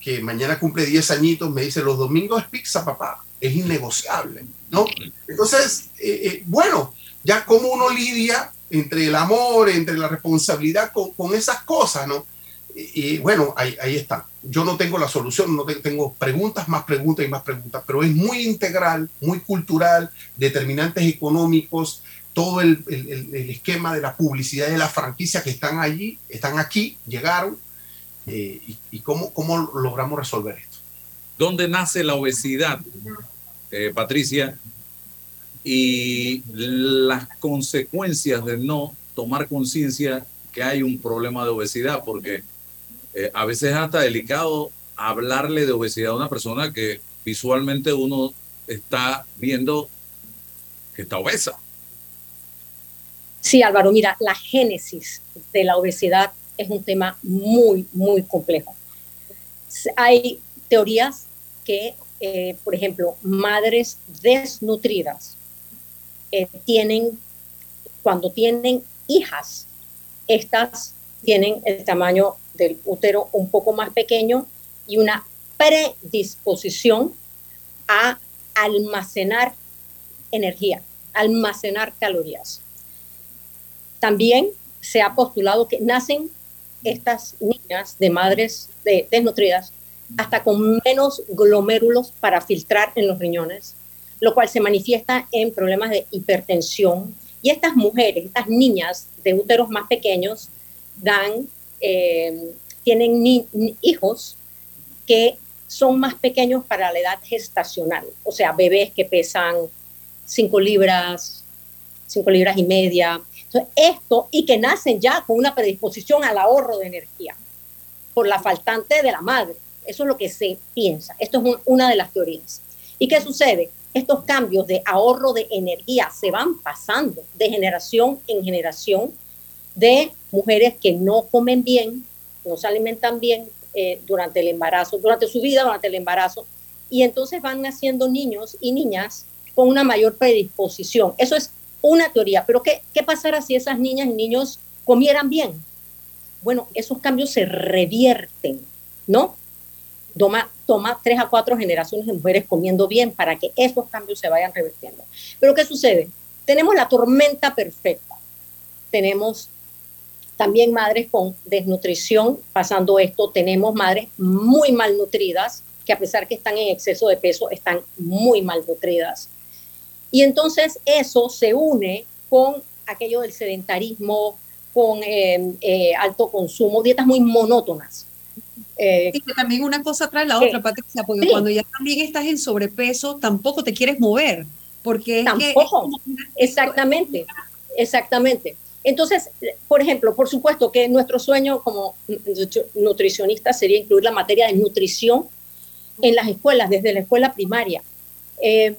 que mañana cumple 10 añitos, me dice, los domingos es pizza, papá, es innegociable, ¿no? Entonces, eh, eh, bueno, ya como uno lidia entre el amor, entre la responsabilidad con, con esas cosas, ¿no? Y, bueno, ahí, ahí está. Yo no tengo la solución, no te- tengo preguntas, más preguntas y más preguntas, pero es muy integral, muy cultural, determinantes económicos, todo el, el- el- esquema de la publicidad de la franquicia que están allí, están aquí, llegaron, eh, y, y cómo, cómo logramos resolver esto. ¿Dónde nace la obesidad, eh, Patricia? Y las consecuencias de no tomar conciencia que hay un problema de obesidad, porque eh, a veces es hasta delicado hablarle de obesidad a una persona que visualmente uno está viendo que está obesa. Sí, Álvaro, mira, la génesis de la obesidad es un tema muy, muy complejo. Hay teorías que, eh, por ejemplo, madres desnutridas eh, tienen, cuando tienen hijas, estas tienen el tamaño del útero un poco más pequeño y una predisposición a almacenar energía, almacenar calorías. También se ha postulado que nacen estas niñas de madres desnutridas hasta con menos glomérulos para filtrar en los riñones, lo cual se manifiesta en problemas de hipertensión. Y estas mujeres, estas niñas de úteros más pequeños, dan, eh, tienen hijos que son más pequeños para la edad gestacional, o sea, bebés que pesan 5 libras, 5 libras y media. esto y que nacen ya con una predisposición al ahorro de energía por la faltante de la madre. Eso es lo que se piensa. Esto es una de las teorías. ¿Y qué sucede? Estos cambios de ahorro de energía se van pasando de generación en generación de mujeres que no comen bien, no se alimentan bien, eh, durante el embarazo, durante su vida, durante el embarazo, y entonces van naciendo niños y niñas con una mayor predisposición. Eso es una teoría, pero ¿qué, qué pasará si esas niñas y niños comieran bien? Bueno, esos cambios se revierten, ¿no? Toma, toma tres a cuatro generaciones de mujeres comiendo bien para que esos cambios se vayan revirtiendo. Pero ¿qué sucede? Tenemos la tormenta perfecta. Tenemos también madres con desnutrición, pasando esto, tenemos madres muy malnutridas, que a pesar que están en exceso de peso, están muy malnutridas. Y entonces eso se une con aquello del sedentarismo, con eh, eh, alto consumo, dietas muy monótonas. Eh, y que también una cosa trae la otra, Patricia, porque cuando ya también estás en sobrepeso, tampoco te quieres mover, porque tampoco, exactamente, exactamente. Entonces, por ejemplo, por supuesto que nuestro sueño como nutricionista sería incluir la materia de nutrición en las escuelas, desde la escuela primaria. Eh,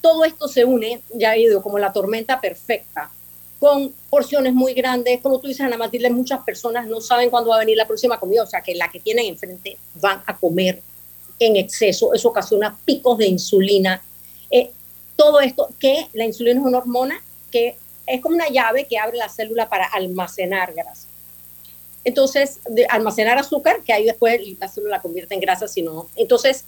todo esto se une, ya he ido como la tormenta perfecta, con porciones muy grandes. Como tú dices, Ana Matilde, muchas personas no saben cuándo va a venir la próxima comida, o sea que la que tienen enfrente van a comer en exceso. Eso ocasiona picos de insulina. Eh, todo esto, que la insulina es una hormona que es como una llave que abre la célula para almacenar grasa. Entonces, de almacenar azúcar, que ahí después la célula la convierte en grasa, sino. Entonces,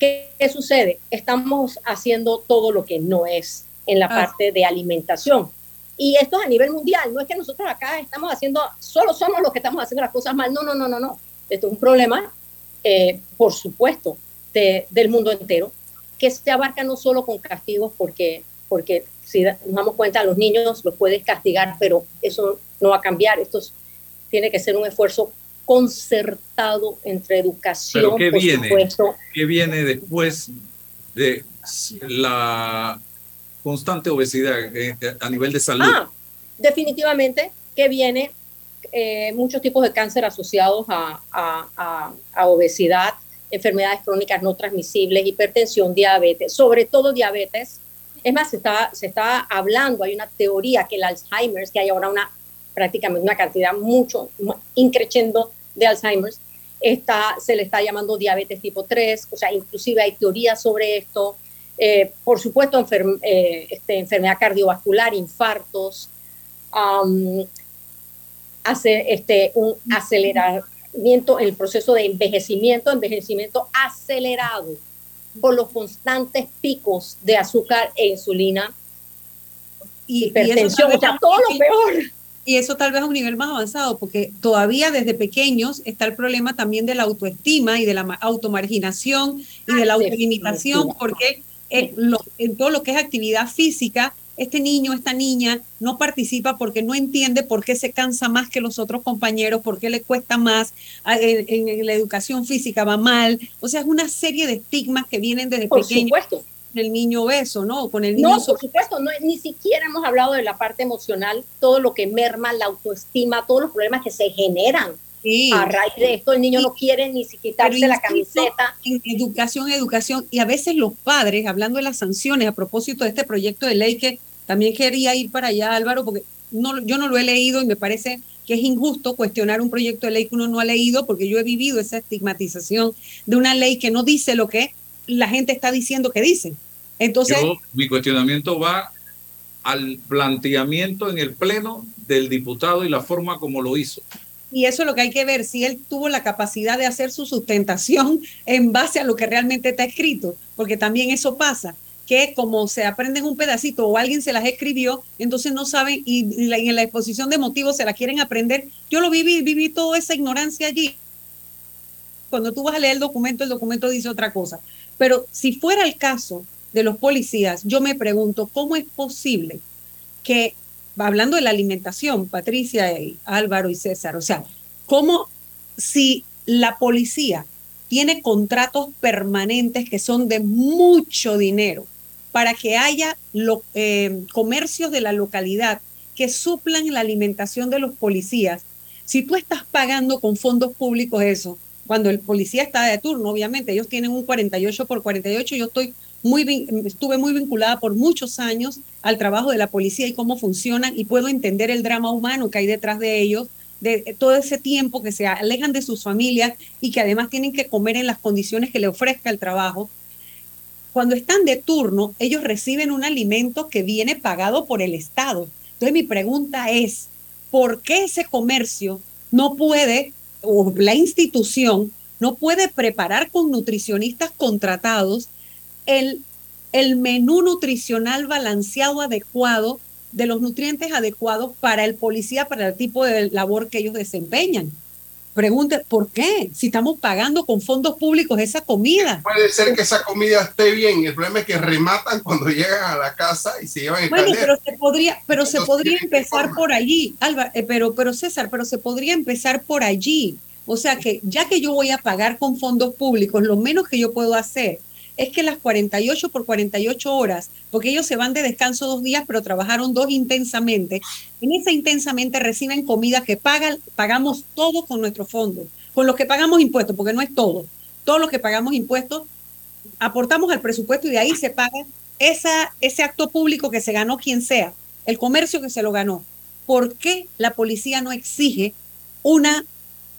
¿qué, sucede? Estamos haciendo todo lo que no es en la ah. parte de alimentación. Y esto es a nivel mundial, no es que nosotros acá estamos haciendo, solo somos los que estamos haciendo las cosas mal, no, no, no, no, no. Esto es un problema, eh, por supuesto, del mundo entero, que se abarca no solo con castigos, porque, porque si nos damos cuenta, a los niños los puedes castigar, pero eso no va a cambiar. Esto tiene que ser un esfuerzo concertado entre educación, ¿Pero qué viene? ¿Qué viene después de la constante obesidad eh, a nivel de salud? Ah, definitivamente que viene eh, muchos tipos de cáncer asociados a, a, obesidad, enfermedades crónicas no transmisibles, hipertensión, diabetes, sobre todo diabetes, es más, se está, se está hablando, hay una teoría que el Alzheimer, que hay ahora una prácticamente una cantidad mucho increciendo de Alzheimer, está, se le está llamando diabetes tipo 3, o sea, inclusive hay teorías sobre esto. Eh, por supuesto, eh, este, enfermedad cardiovascular, infartos, hace este, un aceleramiento en el proceso de envejecimiento, envejecimiento acelerado por los constantes picos de azúcar e insulina y hipertensión, o sea, todo lo peor. Y eso tal vez a un nivel más avanzado, porque todavía desde pequeños está el problema también de la autoestima y de la automarginación y de la autolimitación, porque en todo lo que es actividad física, este niño, esta niña no participa porque no entiende por qué se cansa más que los otros compañeros, por qué le cuesta más, en, la educación física va mal. O sea, es una serie de estigmas que vienen desde por pequeño. Supuesto. El niño obeso, ¿no? Con el niño no, por supuesto, no, ni siquiera hemos hablado de la parte emocional, todo lo que merma la autoestima, todos los problemas que se generan a raíz de esto, el niño no quiere ni siquiera quitarse la camiseta. En educación, educación, y a veces los padres, hablando de las sanciones a propósito de este proyecto de ley que también quería ir para allá, Álvaro, porque no, yo no lo he leído y me parece que es injusto cuestionar un proyecto de ley que uno no ha leído, porque yo he vivido esa estigmatización de una ley que no dice lo que la gente está diciendo que dice. Entonces, mi cuestionamiento va al planteamiento en el Pleno del diputado y la forma como lo hizo. Y eso es lo que hay que ver, si él tuvo la capacidad de hacer su sustentación en base a lo que realmente está escrito, porque también eso pasa, que como se aprenden un pedacito o alguien se las escribió, entonces no saben y, en la exposición de motivos se la quieren aprender. Yo lo viví, viví toda esa ignorancia allí. Cuando tú vas a leer el documento, el documento dice otra cosa. Pero si fuera el caso de los policías, yo me pregunto, ¿cómo es posible que hablando de la alimentación, Patricia, Álvaro y César, o sea, ¿cómo si la policía tiene contratos permanentes que son de mucho dinero para que haya eh, comercios de la localidad que suplan la alimentación de los policías? Si tú estás pagando con fondos públicos eso, cuando el policía está de turno, obviamente, ellos tienen un 48 por 48, yo estoy muy, estuve muy vinculada por muchos años al trabajo de la policía y cómo funcionan y puedo entender el drama humano que hay detrás de ellos, de todo ese tiempo que se alejan de sus familias y que además tienen que comer en las condiciones que le ofrezca el trabajo. Cuando están de turno, ellos reciben un alimento que viene pagado por el Estado. Entonces mi pregunta es, ¿por qué ese comercio no puede, o la institución, no puede preparar con nutricionistas contratados el, el menú nutricional balanceado adecuado de los nutrientes adecuados para el policía, para el tipo de labor que ellos desempeñan. Pregunte, ¿por qué? Si estamos pagando con fondos públicos esa comida. Puede ser que esa comida esté bien. El problema es que rematan cuando llegan a la casa y se llevan el Bueno, pero se podría, pero se podría empezar por allí, Alba, eh, pero, pero César, pero se podría empezar por allí. O sea que ya que yo voy a pagar con fondos públicos, lo menos que yo puedo hacer es que las 48 por 48 horas, porque ellos se van de descanso dos días, pero trabajaron dos intensamente, en esa intensamente reciben comida que pagan, pagamos todo con nuestro fondo, con los que pagamos impuestos, porque no es todo, todos los que pagamos impuestos, aportamos al presupuesto y de ahí se paga esa, ese acto público que se ganó quien sea, el comercio que se lo ganó. ¿Por qué la policía no exige una,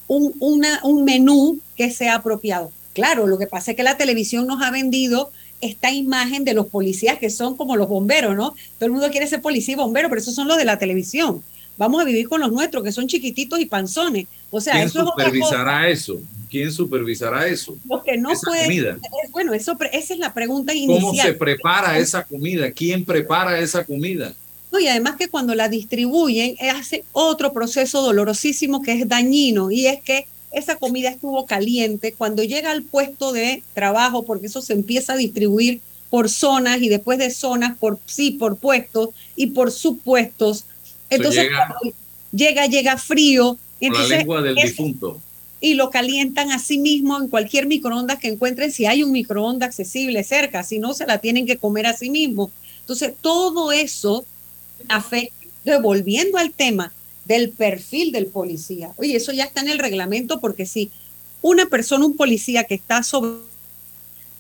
un, un menú que sea apropiado? Claro, lo que pasa es que la televisión nos ha vendido esta imagen de los policías que son como los bomberos, ¿no? Todo el mundo quiere ser policía y bombero, pero esos son los de la televisión. Vamos a vivir con los nuestros, que son chiquititos y panzones. O sea, ¿quién supervisará eso? ¿Quién supervisará eso? Lo que no puede. Bueno, eso, esa es la pregunta inicial. ¿Cómo se prepara esa comida? ¿Quién prepara esa comida? No, y además que cuando la distribuyen, hace otro proceso dolorosísimo que es dañino, y es que esa comida estuvo caliente, cuando llega al puesto de trabajo, porque eso se empieza a distribuir por zonas y después de zonas por sí, por puestos y por supuestos. Entonces llega, llega, frío. Entonces, la lengua del difunto. Y lo calientan a sí mismo en cualquier microondas que encuentren, si hay un microondas accesible cerca, si no se la tienen que comer a sí mismo. Entonces, todo eso afecta, volviendo al tema, del perfil del policía. Oye, eso ya está en el reglamento porque si una persona, un policía que está sobre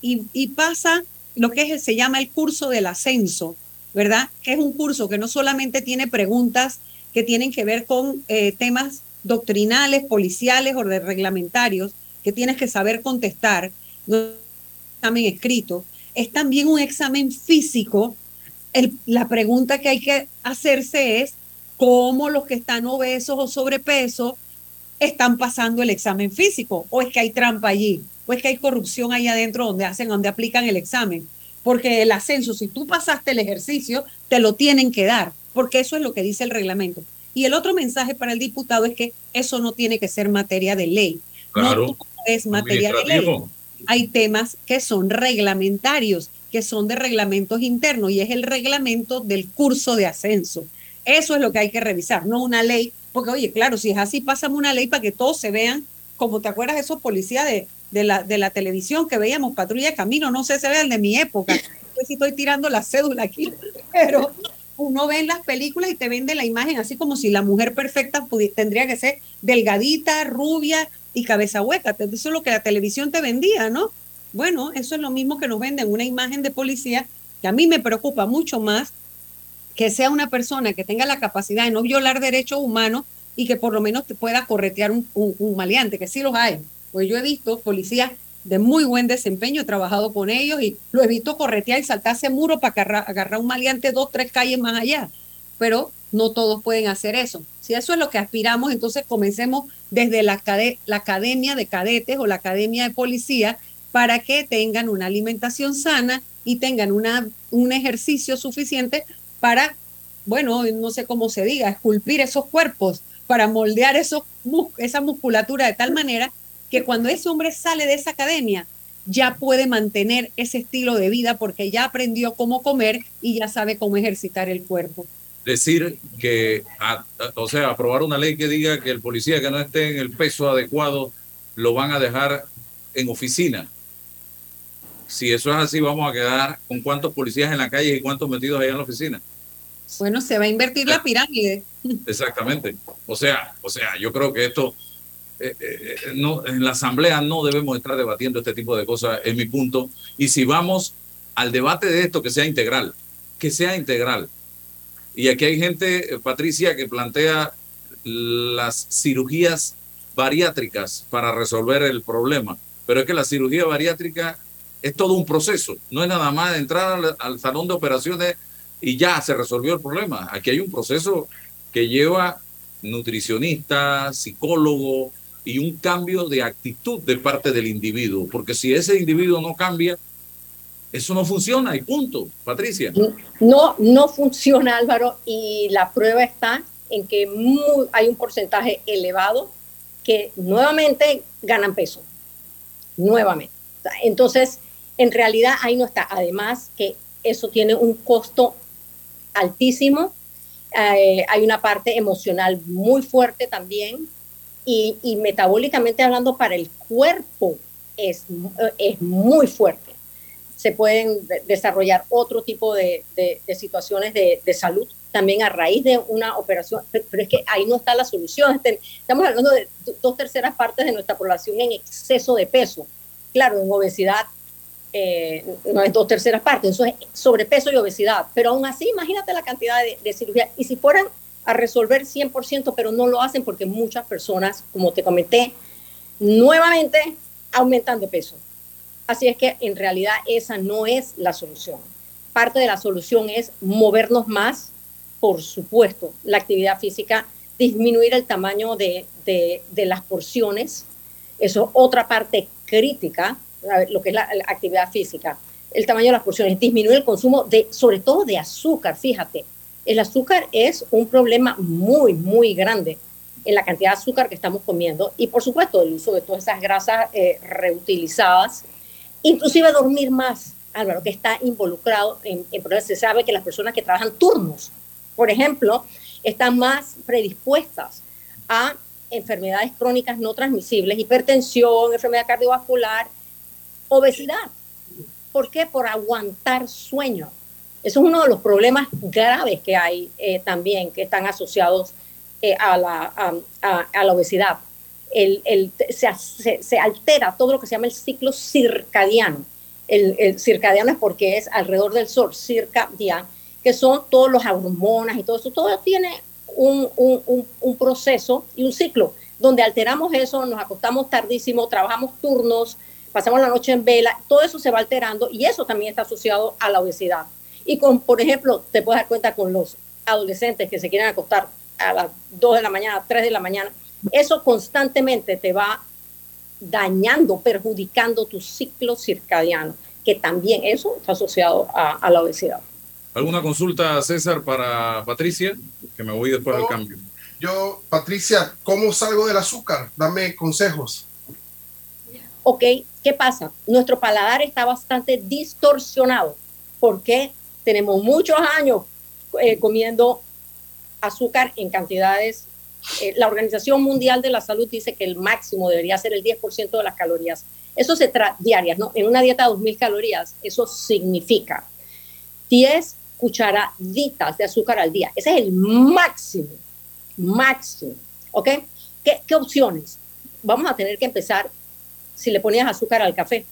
y, pasa lo que es, se llama el curso del ascenso, ¿verdad? Que es un curso que no solamente tiene preguntas que tienen que ver con eh, temas doctrinales, policiales o de reglamentarios, que tienes que saber contestar, no es examen escrito, es también un examen físico. la pregunta que hay que hacerse es, cómo los que están obesos o sobrepeso están pasando el examen físico, o es que hay trampa allí, o es que hay corrupción ahí adentro donde hacen, donde aplican el examen. Porque el ascenso, si tú pasaste el ejercicio, te lo tienen que dar, porque eso es lo que dice el reglamento. Y el otro mensaje para el diputado es que eso no tiene que ser materia de ley. Claro. No es materia de ley. Hay temas que son reglamentarios, que son de reglamentos internos, y es el reglamento del curso de ascenso. Eso es lo que hay que revisar, no una ley, porque oye, claro, si es así, pásame una ley para que todos se vean, como te acuerdas esos policías de, de, la, de la televisión que veíamos, patrulla de camino, no sé, se ve el de mi época, no sé si estoy tirando la cédula aquí, pero uno ve en las películas y te vende la imagen así como si la mujer perfecta tendría que ser delgadita, rubia y cabeza hueca. Eso es lo que la televisión te vendía, ¿no? Bueno, eso es lo mismo que nos venden una imagen de policía que a mí me preocupa mucho más que sea una persona que tenga la capacidad de no violar derechos humanos y que por lo menos te pueda corretear un, un, maleante, que sí los hay. Pues yo he visto policías de muy buen desempeño, he trabajado con ellos y lo he visto corretear y saltarse muro para agarrar, un maleante dos, tres calles más allá. Pero no todos pueden hacer eso. Si eso es lo que aspiramos, entonces comencemos desde la, la academia de cadetes o la academia de policía para que tengan una alimentación sana y tengan una, un ejercicio suficiente para, bueno, no sé cómo se diga, esculpir esos cuerpos, para moldear esos, esa musculatura de tal manera que cuando ese hombre sale de esa academia, ya puede mantener ese estilo de vida porque ya aprendió cómo comer y ya sabe cómo ejercitar el cuerpo. Decir que, o sea, aprobar una ley que diga que el policía que no esté en el peso adecuado lo van a dejar en oficina. Si eso es así, vamos a quedar con cuántos policías en la calle y cuántos metidos allá en la oficina. Bueno, se va a invertir la pirámide. Exactamente. O sea, o sea, yo creo que esto eh, eh, no, en la asamblea no debemos estar debatiendo este tipo de cosas, es mi punto. Y si vamos al debate de esto, que sea integral, que sea integral. Y aquí hay gente, eh, Patricia, que plantea las cirugías bariátricas para resolver el problema. Pero es que la cirugía bariátrica es todo un proceso, no es nada más entrar al salón de operaciones y ya se resolvió el problema. Aquí hay un proceso que lleva nutricionista, psicólogo, y un cambio de actitud de parte del individuo, porque si ese individuo no cambia, eso no funciona y punto, Patricia. No, no funciona Álvaro y la prueba está en que hay un porcentaje elevado que nuevamente ganan peso, nuevamente. Entonces, en realidad ahí no está. Además que eso tiene un costo altísimo, eh, hay una parte emocional muy fuerte también, y, metabólicamente hablando para el cuerpo es, es muy fuerte. Se pueden desarrollar otro tipo de, situaciones de, de, salud también a raíz de una operación, pero, es que ahí no está la solución. Este, estamos hablando de dos terceras partes de nuestra población en exceso de peso. Claro, en obesidad eh, no es dos terceras partes, eso es sobrepeso y obesidad, pero aún así imagínate la cantidad de, de cirugía. Y si fueran a resolver 100%, pero no lo hacen porque muchas personas, como te comenté, nuevamente aumentan de peso. Así es que en realidad esa no es la solución. Parte de la solución es movernos más, por supuesto, la actividad física, disminuir el tamaño de, de, las porciones, eso es otra parte crítica, lo que es la, la, actividad física, el tamaño de las porciones, disminuir el consumo de, sobre todo de azúcar, fíjate, el azúcar es un problema muy, muy grande en la cantidad de azúcar que estamos comiendo y por supuesto el uso de todas esas grasas eh, reutilizadas, inclusive dormir más, Álvaro, que está involucrado en, en Se sabe que las personas que trabajan turnos, por ejemplo, están más predispuestas a enfermedades crónicas no transmisibles, hipertensión, enfermedad cardiovascular, obesidad. ¿Por qué? Por aguantar sueño. Eso es uno de los problemas graves que hay eh, también, que están asociados eh, a, la, a, la, obesidad. El, el, se, se, altera todo lo que se llama el ciclo circadiano. El, circadiano es porque es alrededor del sol, circadiano, que son todos los hormonas y todo eso. Todo tiene un, un, un proceso y un ciclo donde alteramos eso, nos acostamos tardísimo, trabajamos turnos, pasamos la noche en vela, todo eso se va alterando y eso también está asociado a la obesidad. Y con, por ejemplo, te puedes dar cuenta con los adolescentes que se quieren acostar a las 2 de la mañana, 3 de la mañana, eso constantemente te va dañando, perjudicando tu ciclo circadiano, que también eso está asociado a, la obesidad. ¿Alguna consulta, César, para Patricia? Que me voy después del cambio. Yo, Patricia, ¿cómo salgo del azúcar? Dame consejos. Ok, ¿qué pasa? Nuestro paladar está bastante distorsionado. ¿Por qué? tenemos muchos años eh, comiendo azúcar en cantidades. Eh, la Organización Mundial de la Salud dice que el máximo debería ser el 10% de las calorías. Eso se trata diarias, ¿no? En una dieta de 2.000 calorías, eso significa 10 cucharaditas de azúcar al día. Ese es el máximo, máximo. ¿Ok? ¿Qué, qué opciones? Vamos a tener que empezar, si le ponías azúcar al café,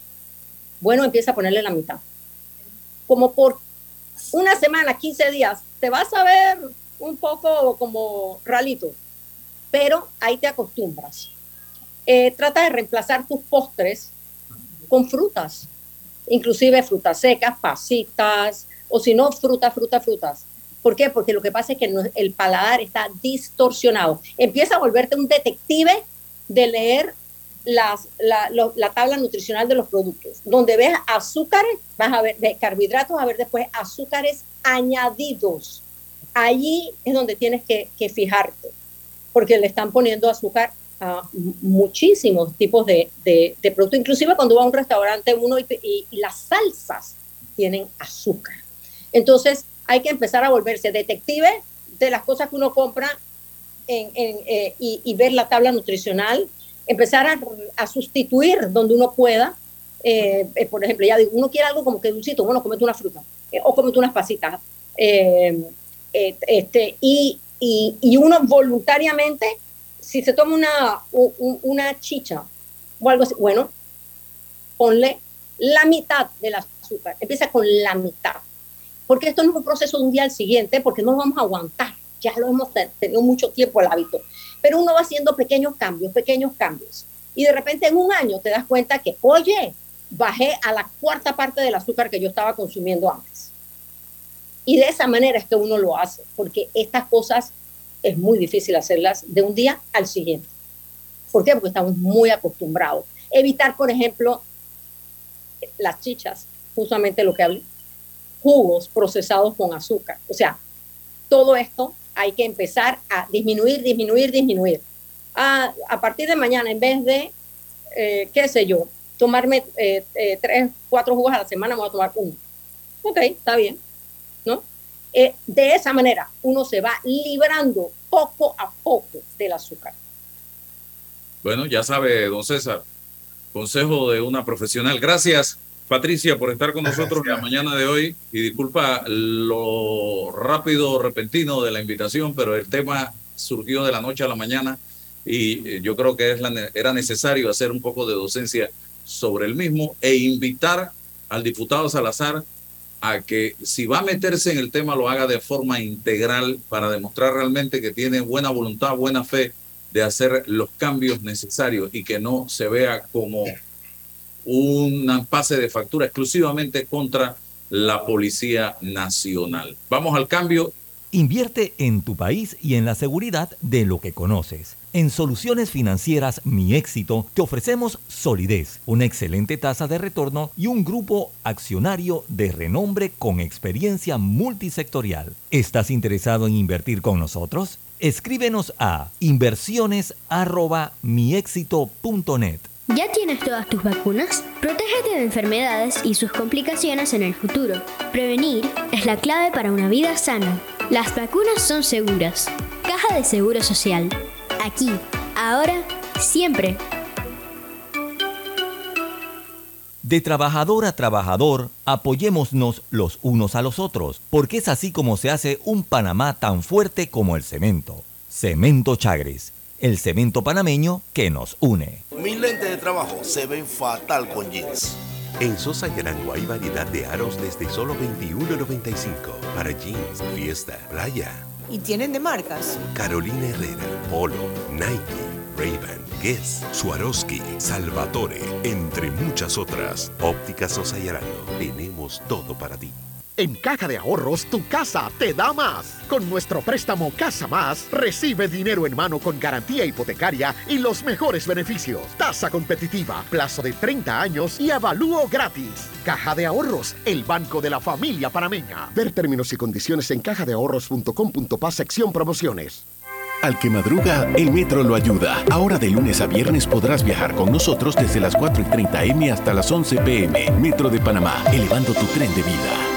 bueno, empieza a ponerle la mitad. Como por una semana, 15 días, te vas a ver un poco como ralito, pero ahí te acostumbras. Eh, trata de reemplazar tus postres con frutas, inclusive frutas secas, pasitas, o si no, frutas, frutas, frutas. ¿Por qué? Porque lo que pasa es que el paladar está distorsionado. Empieza a volverte un detective de leer las, la, la, tabla nutricional de los productos. Donde ves azúcares, vas a ver de carbohidratos, a ver después azúcares añadidos. Allí es donde tienes que, que fijarte, porque le están poniendo azúcar a muchísimos tipos de, de, productos. Inclusive cuando va a un restaurante uno y, las salsas tienen azúcar. Entonces hay que empezar a volverse detective de las cosas que uno compra en, en, eh, y, y, ver la tabla nutricional, empezar a, a sustituir donde uno pueda. Eh, eh, por ejemplo, ya digo, uno quiere algo como que dulcito, bueno, comete una fruta o comete unas pasitas. este, y, y, y uno voluntariamente si se toma una, una chicha o algo así, bueno, ponle la mitad del azúcar, empieza con la mitad. Porque esto no es un proceso de un día al siguiente, porque no vamos a aguantar, ya lo hemos tenido mucho tiempo el hábito. Pero uno va haciendo pequeños cambios, pequeños cambios. Y de repente en un año te das cuenta que, oye, bajé a la cuarta parte del azúcar que yo estaba consumiendo antes. Y de esa manera es que uno lo hace, porque estas cosas es muy difícil hacerlas de un día al siguiente. ¿Por qué? Porque estamos muy acostumbrados. Evitar, por ejemplo, las chichas, justamente lo que hablé, jugos procesados con azúcar. O sea, todo esto hay que empezar a disminuir, disminuir, disminuir. A, partir de mañana, en vez de, eh, qué sé yo, tomarme eh, eh, tres, cuatro jugos a la semana, me voy a tomar uno. Ok, está bien, ¿no? De esa manera uno se va librando poco a poco del azúcar. Bueno, ya sabe, don César, consejo de una profesional. Gracias, Patricia, por estar con nosotros en la mañana de hoy. Y disculpa lo rápido, repentino de la invitación, pero el tema surgió de la noche a la mañana y eh, yo creo que es era necesario hacer un poco de docencia sobre el mismo e invitar al diputado Salazar a que si va a meterse en el tema lo haga de forma integral para demostrar realmente que tiene buena voluntad, buena fe de hacer los cambios necesarios y que no se vea como un pase de factura exclusivamente contra la Policía Nacional. Vamos al cambio Invierte en tu país y en la seguridad de lo que conoces. En Soluciones Financieras Mi Éxito te ofrecemos solidez, una excelente tasa de retorno y un grupo accionario de renombre con experiencia multisectorial. ¿Estás interesado en invertir con nosotros? Escríbenos a inversiones@miexito.net. ¿Ya tienes todas tus vacunas? Protégete de enfermedades y sus complicaciones en el futuro. Prevenir es la clave para una vida sana. Las vacunas son seguras. Caja de Seguro Social. Aquí, ahora, siempre. De trabajador a trabajador, apoyémonos los unos a los otros, porque es así como se hace un Panamá tan fuerte como el cemento. Cemento Chagres, el cemento panameño que nos une. Mis lentes de trabajo se ven fatal con jeans. En Sosa y Arango hay variedad de aros desde solo $21.95 para jeans, fiesta, playa. ¿Y tienen de marcas? Carolina Herrera, Polo, Nike, Ray-Ban, Guess, Swarovski, Salvatore, entre muchas otras. Óptica Sosa y Arango, tenemos todo para ti. En Caja de Ahorros, tu casa te da más. Con nuestro préstamo Casa Más, recibe dinero en mano con garantía hipotecaria y los mejores beneficios. Tasa competitiva, plazo de 30 años y avalúo gratis. Caja de Ahorros, el banco de la familia panameña. Ver términos y condiciones en cajadeahorros.com.pa sección promociones. Al que madruga, el metro lo ayuda. Ahora de lunes a viernes podrás viajar con nosotros desde las 4 y 30 M hasta las 11 PM. Metro de Panamá, elevando tu tren de vida.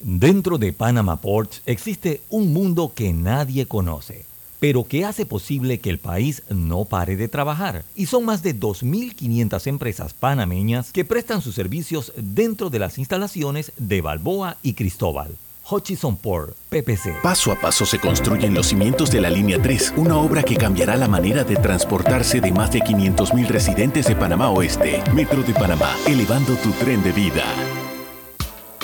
Dentro de Panama Ports existe un mundo que nadie conoce, pero que hace posible que el país no pare de trabajar. Y son más de 2.500 empresas panameñas que prestan sus servicios dentro de las instalaciones de Balboa y Cristóbal. Hutchison Port, PPC. Paso a paso se construyen los cimientos de la Línea 3, una obra que cambiará la manera de transportarse de más de 500.000 residentes de Panamá Oeste. Metro de Panamá, elevando tu tren de vida.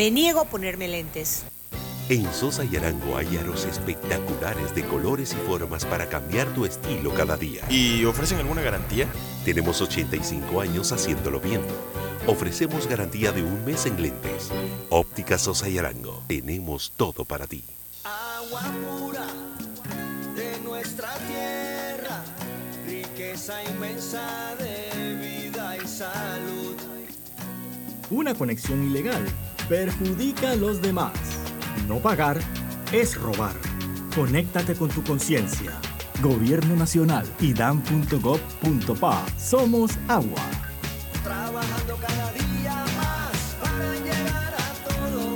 Me niego a ponerme lentes. En Sosa y Arango hay aros espectaculares de colores y formas para cambiar tu estilo cada día. ¿Y ofrecen alguna garantía? Tenemos 85 años haciéndolo bien. Ofrecemos garantía de un mes en lentes. Óptica Sosa y Arango. Tenemos todo para ti. Agua pura de nuestra tierra, riqueza inmensa de vida y salud. Una conexión ilegal perjudica a los demás. No pagar es robar. Conéctate con tu conciencia. Gobierno Nacional y dan.gov.pa. Somos agua. Trabajando cada día más para llegar a todo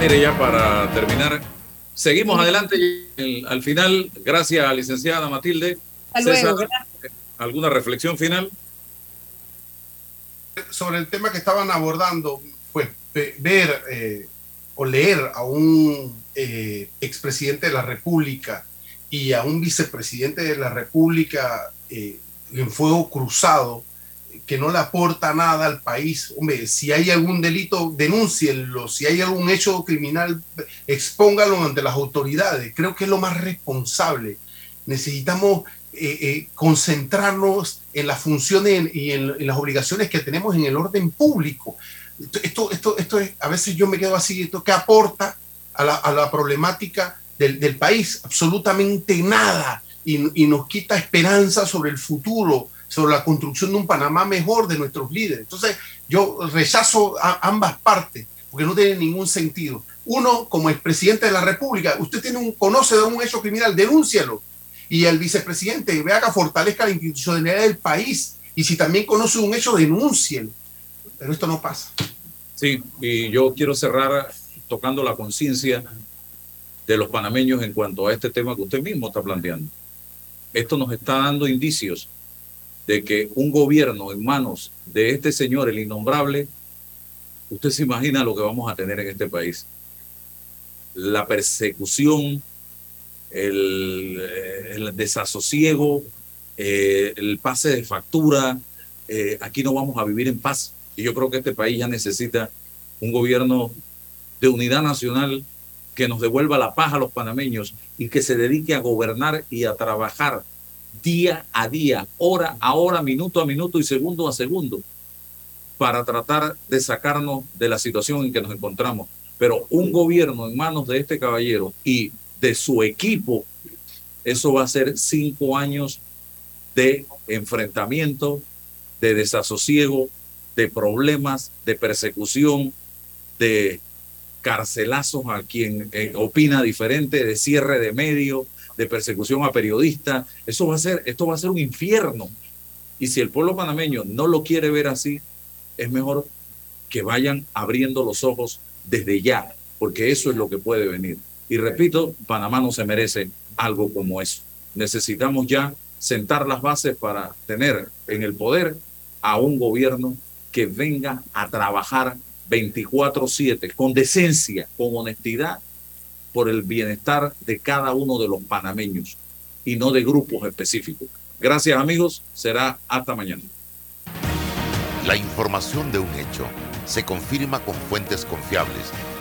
Mire, ya para terminar, seguimos adelante. El- al final, gracias, licenciada Matilde. Hasta luego, César, gracias. ¿Alguna reflexión final? sobre el tema que estaban abordando, pues ve- ver eh, o leer a un eh, expresidente de la República y a un vicepresidente de la República eh, en fuego cruzado, que no le aporta nada al país. Hombre, si hay algún delito, denúncienlo. Si hay algún hecho criminal, expóngalo ante las autoridades. Creo que es lo más responsable. Necesitamos eh, concentrarnos en las funciones y en, en las obligaciones que tenemos en el orden público. Esto, esto, esto es, a veces yo me quedo así, ¿esto qué aporta a la, a la problemática del, del país? Absolutamente nada. Y, y nos quita esperanza sobre el futuro, sobre la construcción de un Panamá mejor de nuestros líderes. Entonces, yo rechazo a ambas partes, porque no tiene ningún sentido. Uno, como expresidente de la República, usted tiene un, conoce de un hecho criminal, denúncialo y el vicepresidente vea que fortalezca la institucionalidad del país y si también conoce un hecho, denúncielo. Pero esto no pasa. Sí, y yo quiero cerrar tocando la conciencia de los panameños en cuanto a este tema que usted mismo está planteando. Esto nos está dando indicios de que un gobierno en manos de este señor, el innombrable, usted se imagina lo que vamos a tener en este país. La persecución, el, el desasosiego, eh, el pase de factura, eh, aquí no vamos a vivir en paz. Y yo creo que este país ya necesita un gobierno de unidad nacional que nos devuelva la paz a los panameños y que se dedique a gobernar y a trabajar día a día, hora a hora, minuto a minuto y segundo a segundo para tratar de sacarnos de la situación en que nos encontramos. Pero un gobierno en manos de este caballero y de su equipo, eso va a ser cinco años de enfrentamiento, de desasosiego, de problemas, de persecución, de carcelazos a quien eh, opina diferente, de cierre de medios, de persecución a periodistas. Eso va a ser, esto va a ser un infierno. Y si el pueblo panameño no lo quiere ver así, es mejor que vayan abriendo los ojos desde ya, porque eso es lo que puede venir. Y repito, Panamá no se merece algo como eso. Necesitamos ya sentar las bases para tener en el poder a un gobierno que venga a trabajar 24/7 con decencia, con honestidad, por el bienestar de cada uno de los panameños y no de grupos específicos. Gracias amigos, será hasta mañana. La información de un hecho se confirma con fuentes confiables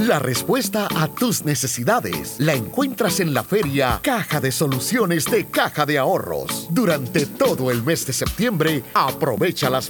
La respuesta a tus necesidades la encuentras en la feria Caja de Soluciones de Caja de Ahorros. Durante todo el mes de septiembre, aprovecha las